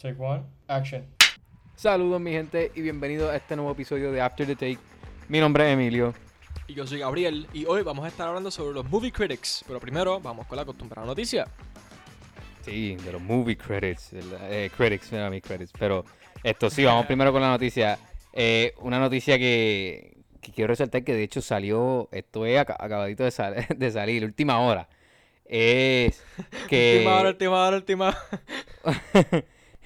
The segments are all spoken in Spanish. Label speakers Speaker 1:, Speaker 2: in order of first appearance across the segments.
Speaker 1: Take one, action.
Speaker 2: Saludos mi gente y bienvenidos a este nuevo episodio de After the Take. Mi nombre es Emilio.
Speaker 3: Y yo soy Gabriel y hoy vamos a estar hablando sobre los movie critics, pero primero vamos con la acostumbrada noticia.
Speaker 2: Sí, de los movie credits, eh, critics, mira mis credits. Pero esto sí, vamos primero con la noticia. Eh, una noticia que, que quiero resaltar que de hecho salió, esto es ac- acabadito de, sal- de salir, última hora. Es que...
Speaker 3: Última hora, última hora, última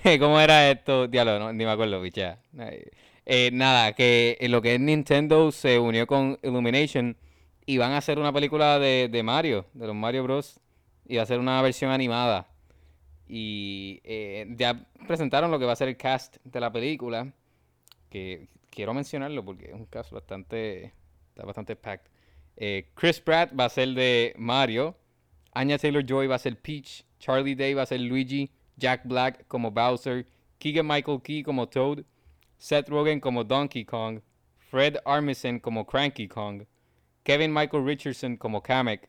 Speaker 2: ¿Cómo era esto? Diablo, ni me acuerdo, picha. Eh, nada, que lo que es Nintendo se unió con Illumination y van a hacer una película de, Mario, de los Mario Bros. Y va a ser una versión animada. Y eh, ya presentaron lo que va a ser el cast de la película. Que quiero mencionarlo porque es un cast bastante. Está bastante packed. Eh, Chris Pratt va a ser de Mario. Anya Taylor Joy va a ser Peach. Charlie Day va a ser Luigi. Jack Black como Bowser. Keegan Michael Key como Toad. Seth Rogen como Donkey Kong. Fred Armisen como Cranky Kong. Kevin Michael Richardson como Kamek.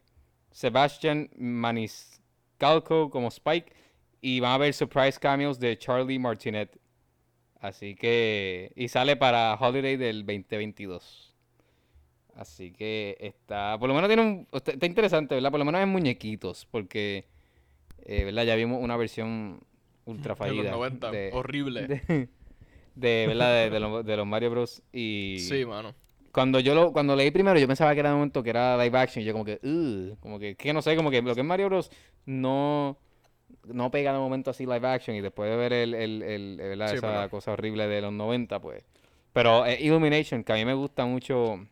Speaker 2: Sebastian Maniscalco como Spike. Y van a haber surprise cameos de Charlie Martinet. Así que. Y sale para Holiday del 2022. Así que está. Por lo menos tiene un. Está, interesante, ¿verdad? Por lo menos en muñequitos. Porque. Eh, ¿Verdad? Ya vimos una versión ultra
Speaker 3: de
Speaker 2: fallida.
Speaker 3: los 90.
Speaker 2: de-
Speaker 3: Horrible.
Speaker 2: de, de, ¿verdad? De, de los, de los Mario Bros. Y
Speaker 3: Sí, mano.
Speaker 2: cuando yo lo, cuando leí primero, yo pensaba que era de momento que era live action. Y yo como que, "Ugh", como que, que no sé, como que lo que es Mario Bros. no, no pega de momento así live action. Y después de ver el, el, el- ¿verdad?
Speaker 3: Sí,
Speaker 2: esa
Speaker 3: verdad.
Speaker 2: cosa horrible de los 90, pues. Pero eh, Illumination, que a mí me gusta mucho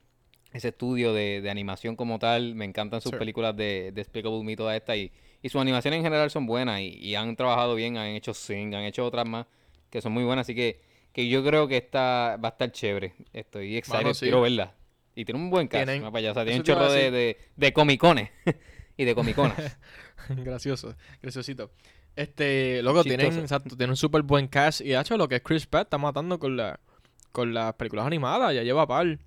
Speaker 2: ese estudio de, de animación como tal. Me encantan sus
Speaker 3: Sí.
Speaker 2: películas de Despicable Me, toda esta. Y, y sus animaciones en general son buenas. Y, y han trabajado bien, han hecho Sing, han hecho otras más que son muy buenas. Así que, que yo creo que esta va a estar chévere. Estoy excited,
Speaker 3: Mano, sí.
Speaker 2: quiero verla. Y tiene un buen cast,
Speaker 3: Tienen-
Speaker 2: sea, tiene un chorro de, de, de comicones y de comiconas.
Speaker 3: Gracioso, graciosito. Este, loco, tienen, exacto, tienen un súper buen cast. Y de hecho, lo que es Chris Pratt está matando con la con las películas animadas, ya lleva par.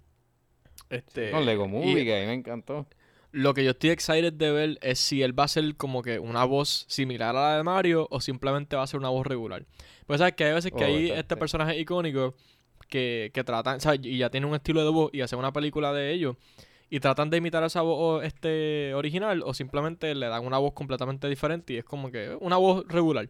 Speaker 3: Este,
Speaker 2: Con Lego
Speaker 3: y
Speaker 2: Movie, que a mí me encantó.
Speaker 3: Lo que yo estoy excited de ver es si él va a ser como que una voz similar a la de Mario o simplemente va a ser una voz regular. Pues sabes que hay veces que
Speaker 2: Oh,
Speaker 3: hay
Speaker 2: está-
Speaker 3: este personaje icónico que, que tratan, ¿sabes? Y ya tiene un estilo de voz y hacen una película de ellos y tratan de imitar esa voz este, original o simplemente le dan una voz completamente diferente y es como que una voz regular.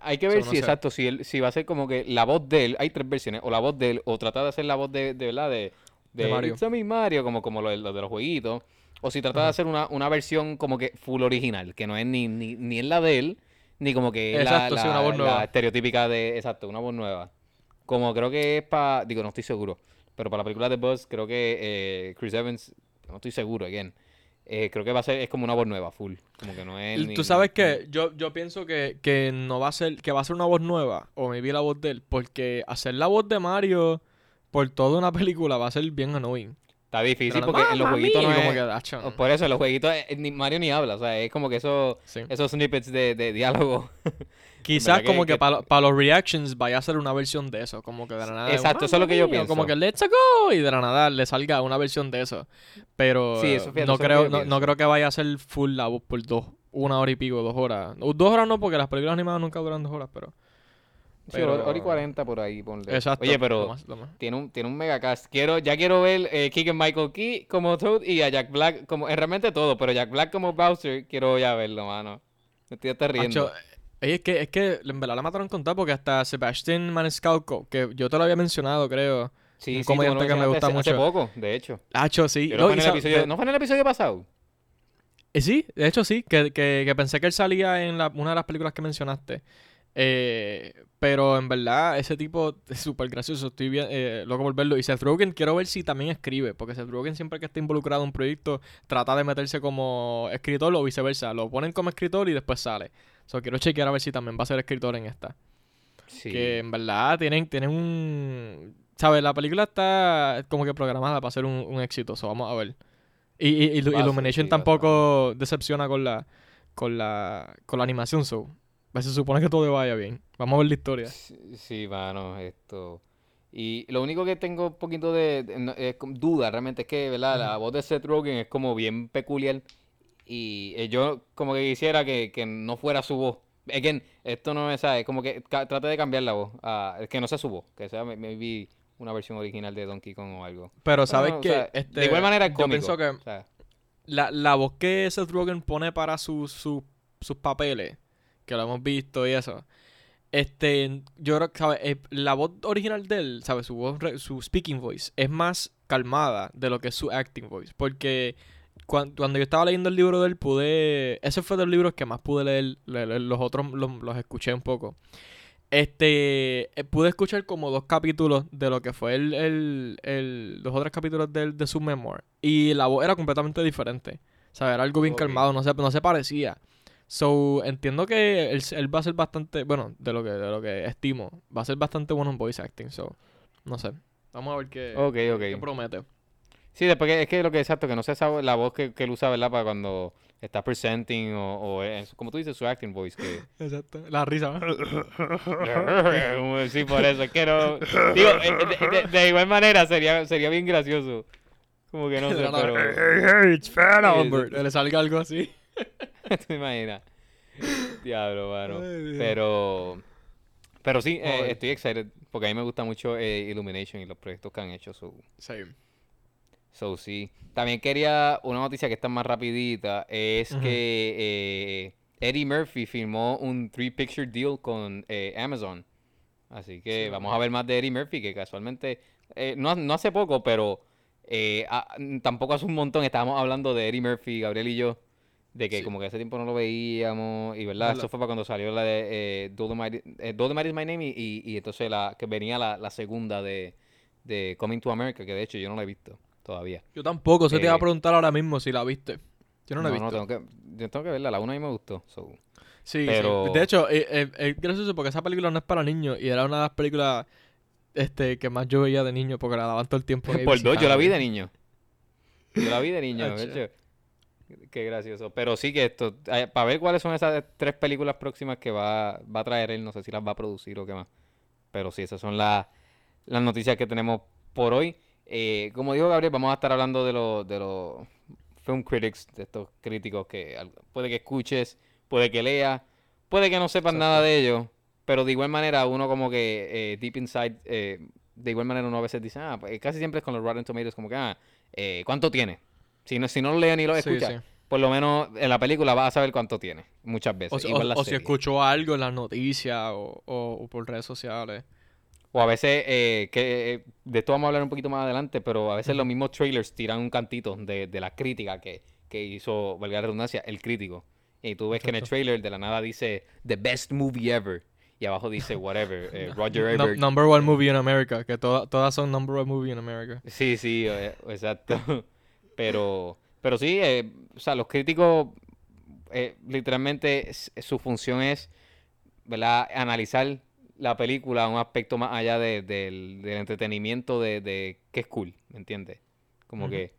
Speaker 2: Hay que
Speaker 3: So,
Speaker 2: ver
Speaker 3: no
Speaker 2: si,
Speaker 3: sé.
Speaker 2: exacto, si, él, si va a ser como que la voz de él, hay tres versiones, o la voz de él, o tratar de hacer la voz de, de verdad, de,
Speaker 3: De Mario.
Speaker 2: It's a me Mario, como, como lo, lo de los jueguitos, o si trata de hacer una, una versión como que full original, que no es ni, ni, ni es la de él, ni como que la,
Speaker 3: Exacto, sí,
Speaker 2: la-
Speaker 3: una voz
Speaker 2: la
Speaker 3: nueva.
Speaker 2: estereotípica de, exacto, una voz nueva. Como creo que es para, digo, no estoy seguro, pero para la película de Buzz, creo que eh, Chris Evans, no estoy seguro, again, eh, creo que va a ser, es como una voz nueva, full, como que no es ni-
Speaker 3: Tú sabes
Speaker 2: ni-
Speaker 3: que yo, yo pienso que, que no va a ser, que va a ser una voz nueva, o maybe la voz de él, porque hacer la voz de Mario por toda una película va a ser bien annoying.
Speaker 2: Está difícil porque en los
Speaker 3: "Mamma
Speaker 2: jueguitos no
Speaker 3: mia",
Speaker 2: es...
Speaker 3: como que,
Speaker 2: Por eso, en los jueguitos, ni Mario ni habla, o sea, es como que eso,
Speaker 3: Sí.
Speaker 2: esos snippets de, de diálogo.
Speaker 3: Quizás como que,
Speaker 2: que-
Speaker 3: para los reactions vaya a ser una versión de eso, como que de la nada.
Speaker 2: Exacto, eso es lo que yo
Speaker 3: "Mamma mia", Como
Speaker 2: pienso.
Speaker 3: que let's go y de la nada le salga una versión de eso. Pero
Speaker 2: Sí, eso, fíjate,
Speaker 3: no
Speaker 2: eso
Speaker 3: creo, no,
Speaker 2: pienso.
Speaker 3: no creo que vaya a ser full la voz por dos, una hora y pico, dos horas. Dos horas no, porque las películas animadas nunca duran dos horas, pero.
Speaker 2: Sí,
Speaker 3: Pero-
Speaker 2: hora hora y 40 por ahí, ponle.
Speaker 3: Exacto.
Speaker 2: Oye,
Speaker 3: lo
Speaker 2: pero
Speaker 3: más- lo más.
Speaker 2: tiene un, tiene un megacast. Quiero, ya quiero ver eh, Keegan Michael Key como Toad y a Jack Black como, es realmente todo, pero Jack Black como Bowser, quiero ya verlo, mano. Me estoy hasta riendo.
Speaker 3: Macho, eh, es que, es que en verdad la mataron con tal porque hasta Sebastian Maniscalco, que yo te lo había mencionado, creo.
Speaker 2: sí,
Speaker 3: un
Speaker 2: sí,
Speaker 3: comediante que me gusta
Speaker 2: hace-
Speaker 3: mucho.
Speaker 2: Hace poco, de hecho.
Speaker 3: Sí. No,
Speaker 2: fue episodio,
Speaker 3: de-
Speaker 2: ¿No fue en el episodio pasado?
Speaker 3: eh, sí, de hecho sí, que, que, que pensé que él salía en la- una de las películas que mencionaste. Eh, pero en verdad, ese tipo es súper gracioso. Estoy bien, eh, loco por verlo. Y Seth Rogen, quiero ver si también escribe. Porque Seth Rogen, siempre que está involucrado en un proyecto, trata de meterse como escritor o viceversa. Lo ponen como escritor y después sale. So, quiero chequear a ver si también va a ser escritor en esta.
Speaker 2: Sí.
Speaker 3: Que en verdad tienen, tienen un. ¿Sabes? La película está como que programada para ser un, un éxito. So, vamos a ver. Y, y, y Illumination tampoco decepciona con la, con la, con la animación. So, se supone que todo vaya bien. Vamos a ver la historia.
Speaker 2: Sí, sí, mano, esto. Y lo único que tengo un poquito de, de- duda realmente es que, ¿verdad? La voz de Seth Rogen es como bien peculiar. Y eh, yo como que quisiera que, que no fuera su voz. again, esto no es, ¿sabes? Como que trate de cambiar la voz. es que no sea su voz, que sea maybe una versión original de Donkey Kong o algo.
Speaker 3: Pero sabes
Speaker 2: No, no, o
Speaker 3: que
Speaker 2: sea,
Speaker 3: este,
Speaker 2: de igual manera es
Speaker 3: yo
Speaker 2: cómico.
Speaker 3: pienso que
Speaker 2: o sea,
Speaker 3: la, la voz que Seth Rogen pone para sus sus- sus papeles, que lo hemos visto y eso, este, yo creo que, ¿sabes? Eh, La voz original de él, ¿sabes? Su voz, su speaking voice es más calmada de lo que es su acting voice. Porque cuan- cuando, yo estaba leyendo el libro de él, pude. Ese fue de los libros que más pude leer. le- le- Los otros los, los escuché un poco. Este. eh, Pude escuchar como dos capítulos de lo que fue el, el, el- los otros capítulos del- de, su memoir. Y la voz era completamente diferente. O sea, era algo bien
Speaker 2: Ok.
Speaker 3: calmado, no se, no se parecía. So, entiendo que él, él va a ser bastante, bueno, de lo que, de lo que estimo, va a ser bastante bueno en voice acting, so, no sé. Vamos a ver qué,
Speaker 2: ok,
Speaker 3: qué
Speaker 2: ok.
Speaker 3: promete.
Speaker 2: Sí, después que, es que lo que es exacto, que no sea esa voz- la voz que, que él usa, ¿verdad? Para cuando está presenting o, o es- como tú dices, su acting voice. Que...
Speaker 3: Exacto. La risa,
Speaker 2: sí, por eso, es que no... Digo, eh, de, de- de igual manera sería, sería bien gracioso. Como que no sé, pero...
Speaker 3: Hey, it's Fat Albert. Le salga algo así.
Speaker 2: ¿Te imaginas? Diablo, mano.
Speaker 3: Ay.
Speaker 2: Pero... Pero sí, eh, estoy excited porque a mí me gusta mucho eh, Illumination y los proyectos que han hecho. So, so sí. También quería una noticia que está más rapidita. Es que eh, Eddie Murphy firmó un three picture deal con eh, Amazon. Así que
Speaker 3: Sí,
Speaker 2: vamos a ver más de Eddie Murphy, que casualmente, no, no hace poco, pero eh, ah, tampoco hace un montón estábamos hablando de Eddie Murphy, Gabriel y yo, de que
Speaker 3: Sí.
Speaker 2: como que hace tiempo no lo veíamos, y verdad, eso fue para cuando salió la de eh, Dolomite, eh, Dolomite is My Name, y, y- y entonces la que venía la, la segunda de, de Coming to America, que de hecho yo no la he visto todavía.
Speaker 3: Yo tampoco, se te iba a
Speaker 2: Eh,
Speaker 3: preguntar ahora mismo si la viste. Yo no la he visto.
Speaker 2: tengo que, yo tengo que verla, la una a mí me gustó. so.
Speaker 3: Sí,
Speaker 2: Pero-
Speaker 3: sí. De hecho, eh, eh, es gracioso porque esa película no es para niños y era una de las películas este, que más yo veía de niño porque la daban todo el tiempo.
Speaker 2: Por dos, yo la vi de niño. Yo la vi de niño, de hecho. Qué gracioso. Pero sí que esto, para ver cuáles son esas tres películas próximas que va, va a traer él, no sé si las va a producir o qué más. Pero sí, esas son las, las noticias que tenemos por hoy. Eh, como dijo Gabriel, vamos a estar hablando de los de los film critics, de estos críticos que puede que escuches, puede que leas, puede que no sepas nada de ellos, pero de igual manera uno como que eh, deep inside, eh, de igual manera uno a veces dice, ah, pues, casi siempre es con los Rotten Tomatoes como que, ah, eh, ¿cuánto tiene? Si no, si no lo leo ni lo
Speaker 3: Sí,
Speaker 2: escucha,
Speaker 3: sí.
Speaker 2: por lo menos en la película vas a saber cuánto tiene, muchas veces.
Speaker 3: O,
Speaker 2: igual
Speaker 3: o- o si escuchó algo en las noticias o, o- por redes sociales.
Speaker 2: O a veces, eh, que eh, de esto vamos a hablar un poquito más adelante, pero a veces los mismos trailers tiran un cantito de, de la crítica que, que hizo, valga la redundancia, el crítico. Y tú ves que en el trailer de la nada dice The best movie ever. Y abajo dice whatever, eh, Roger
Speaker 3: No-
Speaker 2: Ebert.
Speaker 3: number one movie in America, que toda- todas son number one movie in America.
Speaker 2: Sí, sí, exacto. Pero, pero sí, eh, o sea, los críticos, eh, literalmente, su función es, ¿verdad? Analizar la película a un aspecto más allá de- del, del entretenimiento de, de qué es cool, ¿me entiendes? Como que,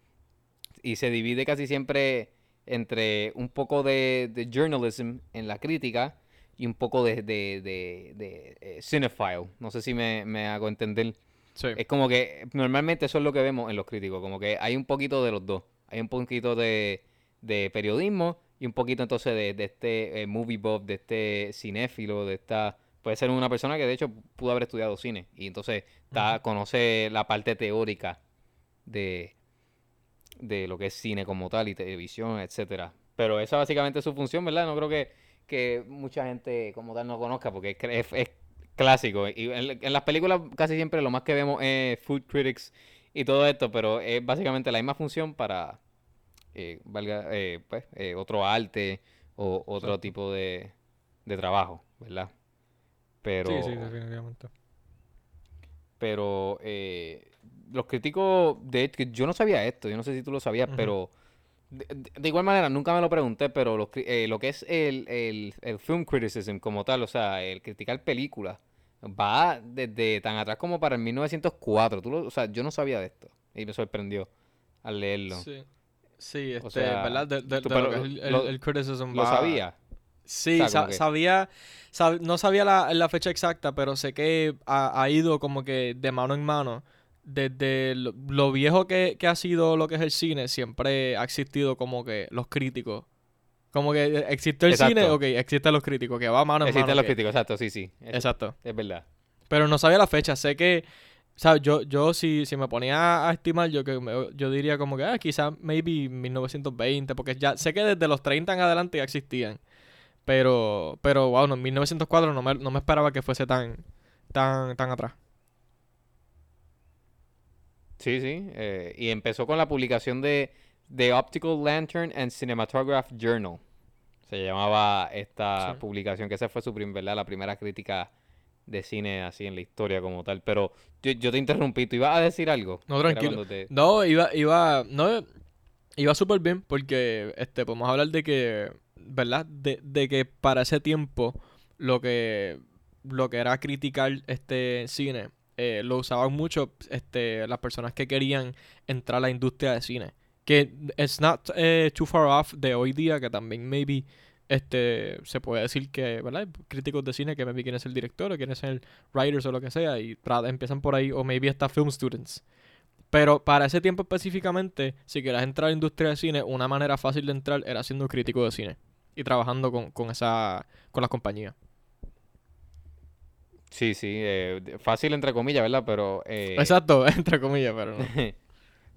Speaker 2: y se divide casi siempre entre un poco de, de journalism en la crítica y un poco de, de, de, de, eh, cinephile. No sé si me, me hago entender.
Speaker 3: Sí.
Speaker 2: Es como que normalmente eso es lo que vemos en los críticos, como que hay un poquito de los dos. Hay un poquito de, de periodismo y un poquito entonces de, de este eh, movie buff, de este cinéfilo, de esta... Puede ser una persona que de hecho pudo haber estudiado cine y entonces está, conoce la parte teórica de, de lo que es cine como tal y televisión, etcétera. Pero esa básicamente es su función, ¿verdad? No creo que, que mucha gente como tal no conozca porque es, cre- es- es clásico. Y en, en las películas casi siempre lo más que vemos es food critics y todo esto, pero es básicamente la misma función para eh, valga, eh, pues, eh, otro arte o otro
Speaker 3: Exacto.
Speaker 2: tipo de, de trabajo, ¿verdad? Pero,
Speaker 3: Sí, sí, definitivamente.
Speaker 2: pero eh, los críticos, de yo no sabía esto, yo no sé si tú lo sabías, pero de, igual manera nunca me lo pregunté, pero cri- eh, lo que es el, el, el film criticism como tal, o sea, el criticar películas, va desde tan atrás como para el 1904. Tú lo- o sea, yo no sabía de esto y me sorprendió al leerlo.
Speaker 3: Sí. Sí, este,
Speaker 2: sea,
Speaker 3: ¿verdad? De, de-
Speaker 2: tú-
Speaker 3: de lo
Speaker 2: pero
Speaker 3: que es el, el-
Speaker 2: lo-
Speaker 3: el criticism
Speaker 2: ¿Lo
Speaker 3: va-
Speaker 2: sabía?
Speaker 3: Sí,
Speaker 2: O sea,
Speaker 3: sa-
Speaker 2: como que-
Speaker 3: sabía, sab- no sabía la, la fecha exacta, pero sé que ha, ha ido como que de mano en mano. Desde lo, lo viejo que, que ha sido lo que es el cine, siempre ha existido como que los críticos Como que existe el
Speaker 2: Exacto.
Speaker 3: cine, ok, existen los críticos, que va mano en
Speaker 2: Existen
Speaker 3: mano.
Speaker 2: los
Speaker 3: que-
Speaker 2: críticos, exacto, sí, sí. Es,
Speaker 3: Exacto.
Speaker 2: es verdad.
Speaker 3: Pero no sabía la fecha. Sé que, ¿sabes? Yo, yo si, si me ponía a estimar, yo que me- yo diría como que, ah, quizás maybe 1920, porque ya sé que desde los 30 en adelante ya existían. Pero, pero, wow, no, en 1904 no me, no me esperaba que fuese tan, tan, tan atrás.
Speaker 2: Sí, sí. eh, y empezó con la publicación de The Optical Lantern and Cinematograph Journal. Se llamaba esta
Speaker 3: Sí.
Speaker 2: publicación, que esa fue su ¿verdad? la primera crítica de cine así en la historia como tal. Pero yo, yo te interrumpí, ¿tú ibas a decir algo?
Speaker 3: No, tranquilo.
Speaker 2: te-
Speaker 3: No, iba, iba, no, iba súper bien porque, este, podemos hablar de que, ¿verdad? De, de que para ese tiempo lo que, lo que era criticar este cine, eh, lo usaban mucho, este, las personas que querían entrar a la industria de cine. Que it's not eh, too far off de hoy día, que también maybe, este, se puede decir que, ¿verdad? Críticos de cine que maybe quieren ser director o quieren ser writers o lo que sea y empiezan por ahí, o maybe hasta film students. Pero para ese tiempo específicamente, si querías entrar a la industria de cine, una manera fácil de entrar era siendo crítico de cine y trabajando con, con esa con las compañías.
Speaker 2: Sí, sí. eh, fácil entre comillas, ¿verdad? Pero... eh,
Speaker 3: Exacto, entre comillas, pero no.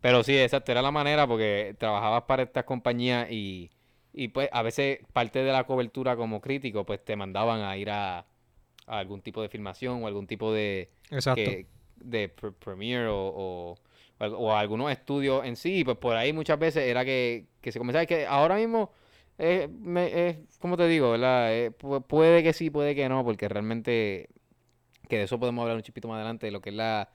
Speaker 2: Pero sí, exacto, era la manera porque trabajabas para estas compañías y, y pues a veces parte de la cobertura como crítico pues te mandaban a ir a, a algún tipo de filmación o algún tipo de,
Speaker 3: Exacto.
Speaker 2: que, de pre- premiere o, o, o al- o algunos estudios en sí, y pues por ahí muchas veces era que, que se comenzaba, que ahora mismo, eh, me, es, como te digo, ¿verdad? Eh, pu- puede que sí, puede que no, porque realmente, que de eso podemos hablar un chipito más adelante, de lo que es la,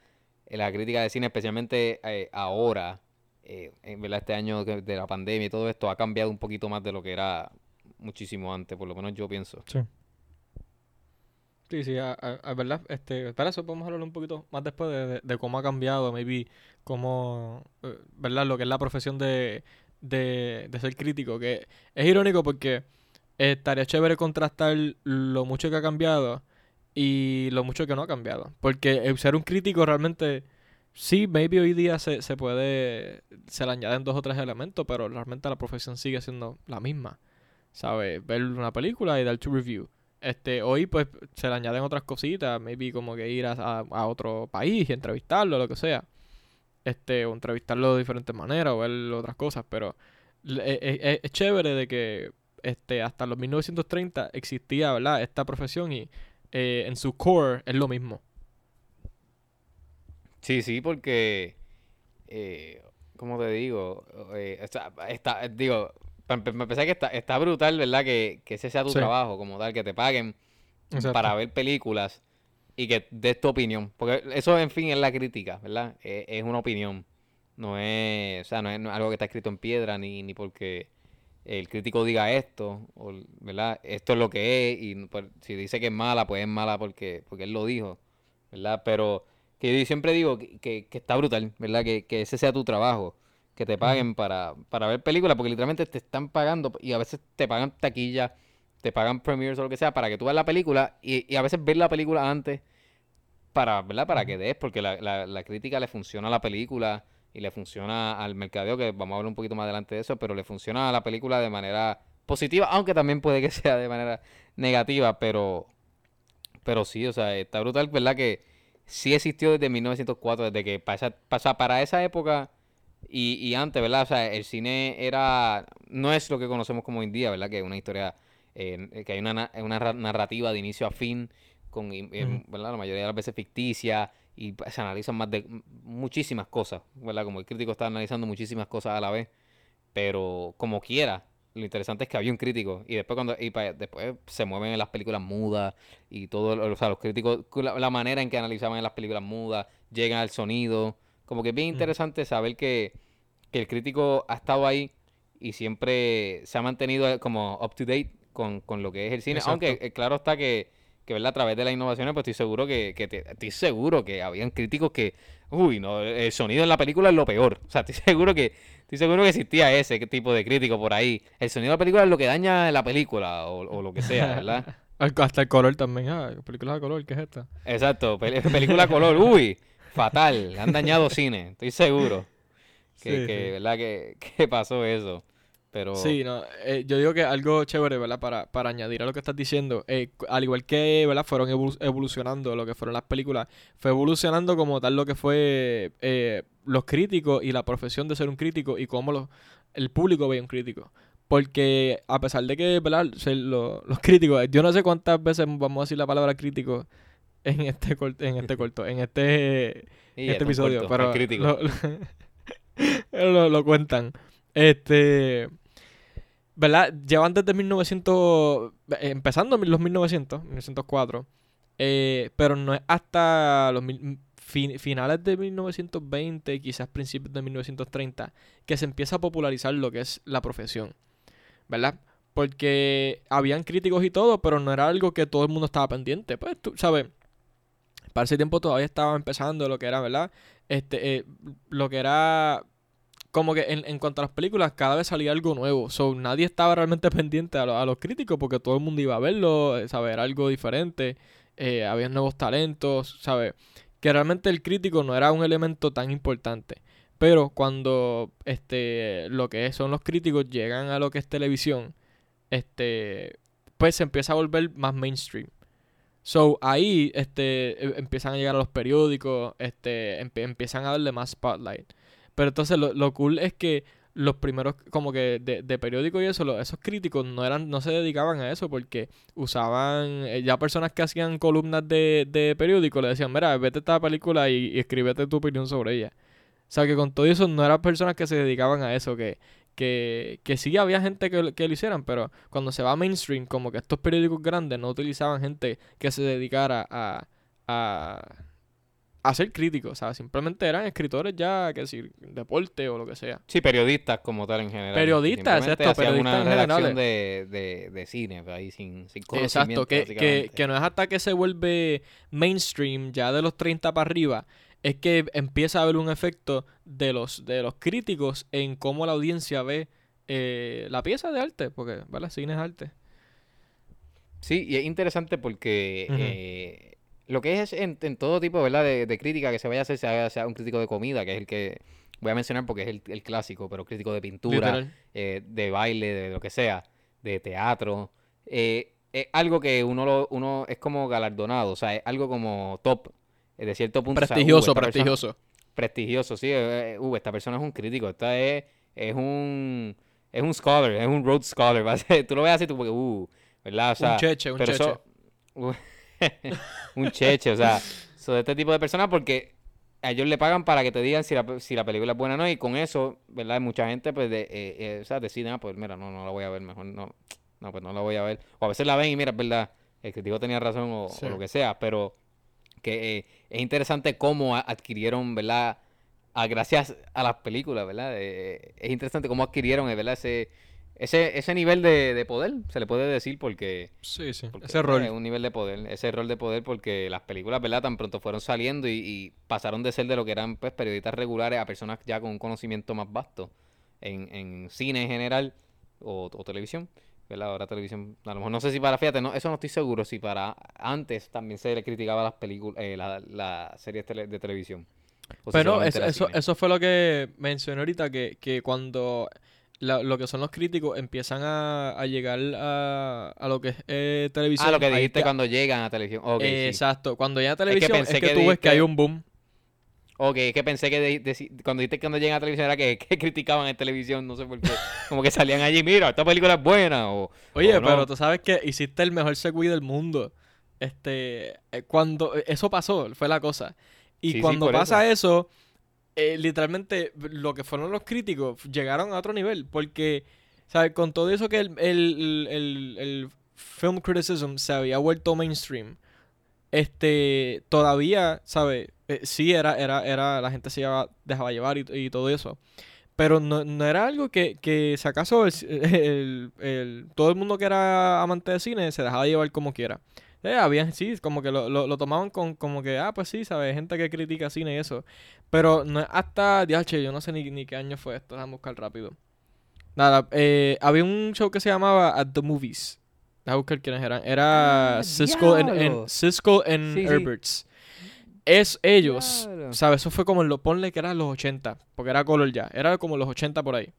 Speaker 2: la crítica de cine, especialmente eh, ahora, eh, en verdad este año de la pandemia y todo esto ha cambiado un poquito más de lo que era muchísimo antes, por lo menos yo pienso.
Speaker 3: Sí. Sí, sí, a, a- a verdad. Este, para eso podemos hablar un poquito más después de, de- de cómo ha cambiado, maybe, cómo, eh, ¿verdad? Lo que es la profesión de, de, de ser crítico. Que es irónico porque estaría chévere contrastar lo mucho que ha cambiado y lo mucho que no ha cambiado. Porque el ser un crítico realmente, sí, maybe hoy día se, se puede, se le añaden dos o tres elementos, pero realmente la profesión sigue siendo la misma. ¿Sabes? Ver una película y dar tu review. Este, hoy pues se le añaden otras cositas, maybe como que ir a, a- otro país y entrevistarlo, lo que sea. Este, o entrevistarlo de diferentes maneras o ver otras cosas, pero le- e- e- es, chévere de que este, hasta los 1930 existía, ¿verdad? Esta profesión y eh, en su core es lo mismo.
Speaker 2: Sí, sí, porque, eh, ¿cómo te digo? Eh, está, digo, para empezar que está, está brutal, ¿verdad? Que, que ese sea tu
Speaker 3: Sí.
Speaker 2: trabajo como tal, que te paguen
Speaker 3: Exacto.
Speaker 2: para ver películas y que des tu opinión. Porque eso, en fin, es la crítica, ¿verdad? Eh, es una opinión. No es, o sea, no es, no es algo que está escrito en piedra ni, ni porque el crítico diga esto, o, ¿verdad? Esto es lo que es y pues, si dice que es mala, pues es mala porque, porque él lo dijo, ¿verdad? Pero que yo siempre digo que, que- que está brutal, ¿verdad? Que, que ese sea tu trabajo, que te paguen para, para ver películas, porque literalmente te están pagando y a veces te pagan taquilla, te pagan premiers o lo que sea para que tú veas la película y, y a veces ver la película antes para, ¿verdad? Para que des, porque la, la, la crítica le funciona a la película y le funciona al mercadeo, que vamos a hablar un poquito más adelante de eso, pero le funciona a la película de manera positiva, aunque también puede que sea de manera negativa, pero, pero sí, o sea, está brutal, ¿verdad? Que sí existió desde 1904, desde que pasa, pasa para esa época y, y antes, ¿verdad? O sea, el cine era, no es lo que conocemos como hoy en día, ¿verdad? Que es una historia, eh, que hay una, na- una ra- narrativa de inicio a fin, con, eh. La mayoría de las veces ficticia y se analizan más de muchísimas cosas, ¿verdad? Como el crítico está analizando muchísimas cosas a la vez, pero como quiera, lo interesante es que había un crítico y después cuando y pa- después se mueven en las películas mudas y todo, o sea, los críticos, la, la manera en que analizaban en las películas mudas, llegan al sonido, como que es bien interesante saber que, que el crítico ha estado ahí y siempre se ha mantenido eh, como up to date con, con lo que es el cine,
Speaker 3: Exacto.
Speaker 2: aunque eh, claro está que que ¿verdad? a través de las innovaciones, pues estoy seguro que, que te- estoy seguro que habían críticos que, uy, no, el sonido en la película es lo peor. O sea, estoy seguro que, estoy seguro que existía ese tipo de crítico por ahí. El sonido de la película es lo que daña la película, o, o lo que sea, ¿verdad?
Speaker 3: Hasta el color también. Ah, películas de color, ¿qué es esta?
Speaker 2: Exacto, pel- película color, uy, fatal, han dañado cine, estoy seguro. Que,
Speaker 3: Sí,
Speaker 2: que,
Speaker 3: sí.
Speaker 2: ¿verdad? Que, que pasó eso. Pero
Speaker 3: Sí, no, eh, yo digo que algo chévere, ¿verdad? Para, para añadir a lo que estás diciendo, eh, al igual que, ¿verdad? Fueron evolu- evolucionando lo que fueron las películas, fue evolucionando como tal lo que fue eh, los críticos y la profesión de ser un crítico y cómo los- el público veía un crítico. Porque a pesar de que, ¿verdad? Lo- los críticos, yo no sé cuántas veces vamos a decir la palabra crítico en este corto, en este corto, en este este
Speaker 2: esto es
Speaker 3: episodio,
Speaker 2: corto,
Speaker 3: pero lo cuentan. Este, ¿verdad? Llevan desde 1900, eh, empezando en los 1900, 1904, eh, pero no es hasta los mil- fin- finales de 1920, quizás principios de 1930, que se empieza a popularizar lo que es la profesión, ¿verdad? Porque habían críticos y todo, pero no era algo que todo el mundo estaba pendiente. Pues tú sabes, para ese tiempo todavía estaba empezando lo que era, ¿verdad? Este, eh, lo que era como que en, en cuanto a las películas, cada vez salía algo nuevo. So, nadie estaba realmente pendiente a, lo- a los críticos porque todo el mundo iba a verlo, eh, saber algo diferente. Eh, había nuevos talentos, ¿sabes? Que realmente el crítico no era un elemento tan importante. Pero cuando este lo que son los críticos llegan a lo que es televisión, este pues se empieza a volver más mainstream. So, ahí este, e- empiezan a llegar a los periódicos, este, empie- empiezan a darle más spotlight. Pero entonces lo, lo cool es que los primeros, como que de, de periódico y eso, esos críticos no eran, no se dedicaban a eso porque usaban, eh, ya personas que hacían columnas de, de periódico le decían, mira, vete esta película y, y escríbete tu opinión sobre ella. O sea que con todo eso no eran personas que se dedicaban a eso, que, que, que sí había gente que, que lo hicieran, pero cuando se va mainstream, como que estos periódicos grandes no utilizaban gente que se dedicara a, a, a ser críticos, ¿sabes? Simplemente eran escritores ya, que decir, deporte o lo que sea.
Speaker 2: Sí, periodistas como tal en general.
Speaker 3: Periodistas, exacto, periodistas
Speaker 2: una
Speaker 3: en
Speaker 2: redacción de, de, de cine, ahí sin, sin
Speaker 3: Exacto,
Speaker 2: conocimiento,
Speaker 3: que, que,
Speaker 2: básicamente.
Speaker 3: que no es hasta que se vuelve mainstream, ya de los 30 para arriba, es que empieza a haber un efecto de los, de los críticos en cómo la audiencia ve eh, la pieza de arte, porque, ¿verdad? Cine es arte.
Speaker 2: Sí, y es interesante porque eh, lo que es en, en todo tipo, ¿verdad? De, de crítica que se vaya a hacer, sea, sea un crítico de comida, que es el que voy a mencionar porque es el, el clásico, pero crítico de pintura, eh, de baile, de lo que sea, de teatro, eh, es algo que uno lo, uno es como galardonado, o sea, es algo como top, eh, de cierto punto. o sea, uh,
Speaker 3: Prestigioso,
Speaker 2: persona-
Speaker 3: prestigioso.
Speaker 2: prestigioso, sí. uh, esta persona es un crítico. Esta es, es un es un scholar, es un road scholar. va a ser- Tú lo ves así, tú porque, uh, ¿verdad? O sea,
Speaker 3: un cheche, un
Speaker 2: pero
Speaker 3: cheche.
Speaker 2: uh, un cheche, o sea, son de este tipo de personas porque a ellos le pagan para que te digan si la, si la película es buena o no, y con eso, ¿verdad? Mucha gente, pues, de, eh, eh, o sea, decide, ah, pues, mira, no, no la voy a ver, mejor no, no, pues no la voy a ver. O a veces la ven y mira, es verdad, el crítico tenía razón o, lo que sea, pero que eh, es interesante cómo adquirieron, ¿verdad? A, gracias a las películas, ¿verdad? Eh, es interesante cómo adquirieron, eh, ¿verdad? Ese, ese, ese nivel de, de poder, se le puede decir, porque,
Speaker 3: Sí, sí.
Speaker 2: porque,
Speaker 3: Ese rol.
Speaker 2: Es un nivel de poder, ese rol de poder, porque las películas, ¿verdad? Tan pronto fueron saliendo y, y pasaron de ser de lo que eran, pues, periodistas regulares a personas ya con un conocimiento más vasto en, en cine en general o, o televisión. ¿verdad? Ahora televisión, a lo mejor no sé si para, fíjate, no, eso no estoy seguro, si para antes también se le criticaba las películas, eh, la, las series tele- de televisión. O
Speaker 3: Pero eso, eso, eso fue lo que mencioné ahorita, que, que cuando la- lo que son los críticos empiezan a, a llegar a, a lo que es eh, televisión.
Speaker 2: Ah, lo que dijiste cuando llegan a televisión. Sí.
Speaker 3: Exacto. Cuando llega a televisión es que,
Speaker 2: pensé que
Speaker 3: tú ves que hay un boom.
Speaker 2: Ok, es que pensé que de- de- cuando dijiste que cuando llegan a televisión era que, que criticaban en televisión, no sé por qué. Como que salían allí, mira, esta película es buena. O,
Speaker 3: Oye,
Speaker 2: o no.
Speaker 3: pero tú sabes que hiciste el mejor segway del mundo. Este, eh, cuando eh, eso pasó, fue la cosa. Y
Speaker 2: Sí,
Speaker 3: cuando pasa eso, eh, literalmente lo que fueron los críticos llegaron a otro nivel. Porque, ¿sabes? Con todo eso que el, el, el, el film criticism se había vuelto mainstream, este, todavía, ¿sabes? Eh, sí, era, era, era, la gente se llevaba- dejaba llevar y, y todo eso. Pero no, no era algo que, que si acaso todo el mundo que era amante de cine se dejaba llevar como quiera. Eh, había, sí, como que lo, lo, lo tomaban con, como que, ah, pues sí, ¿sabes? Gente que critica cine y eso. Pero no hasta, diache, yo no sé ni, ni qué año fue esto, déjame buscar rápido. Nada, eh, había un show que se llamaba At the Movies. Déjame buscar quiénes eran. Era
Speaker 2: Ah,
Speaker 3: Cisco and. Cisco and
Speaker 2: Sí, sí.
Speaker 3: Herberts. Es ellos. ¿sabes? Eso fue como en lo, ponle que era los 80, porque era color ya, era como los 80 por ahí.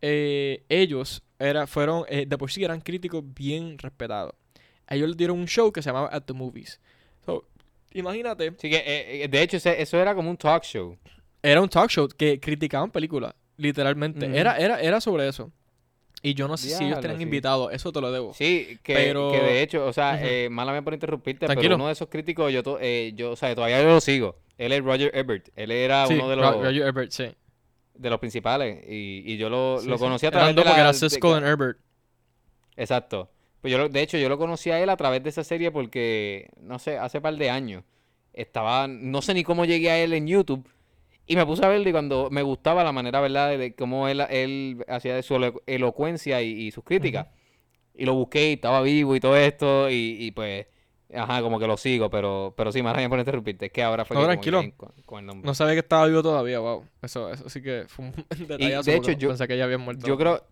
Speaker 3: eh, ellos era, fueron, eh, de por sí eran críticos bien respetados. Ellos le dieron un show que se llamaba At the Movies. Imagínate,
Speaker 2: Sí que, eh, eh, de hecho, eso era como un talk show.
Speaker 3: era un talk show que criticaban películas, literalmente. Era, era, era sobre eso. Y yo no sé si ellos tenían
Speaker 2: sí.
Speaker 3: invitados, eso te lo debo.
Speaker 2: Sí, que,
Speaker 3: Pero-
Speaker 2: que de hecho, o sea, eh, mala mía por interrumpirte,
Speaker 3: Tranquilo.
Speaker 2: pero uno de esos críticos, yo, to- eh, yo o sea, todavía yo lo sigo. Él es Roger Ebert. Él era
Speaker 3: Sí,
Speaker 2: uno de los,
Speaker 3: Roger Ebert, sí.
Speaker 2: de los principales. Y, y yo lo,
Speaker 3: Sí,
Speaker 2: lo
Speaker 3: sí.
Speaker 2: conocí a través de
Speaker 3: porque
Speaker 2: la...
Speaker 3: era
Speaker 2: de-
Speaker 3: Siskel and Herbert.
Speaker 2: Exacto. Pues yo, lo- de hecho, yo lo conocí a él a través de esa serie porque, no sé, hace par de años. Estaba, no sé ni cómo llegué a él en YouTube. Y me puse a verlo y cuando me gustaba la manera, ¿verdad?, de, de cómo él, él hacía de su elo- elocuencia y, y sus críticas. Y lo busqué y estaba vivo y todo esto. Y, y pues, ajá, como que lo sigo. Pero, pero sí, más bien por interrumpirte. Es que ahora fue
Speaker 3: No,
Speaker 2: que
Speaker 3: tranquilo.
Speaker 2: con, con el nombre.
Speaker 3: No sabía que estaba vivo todavía, wow. Eso, eso sí que fue un detallazo.
Speaker 2: de
Speaker 3: porque
Speaker 2: hecho, yo-
Speaker 3: pensé que ya había muerto.
Speaker 2: Yo creo,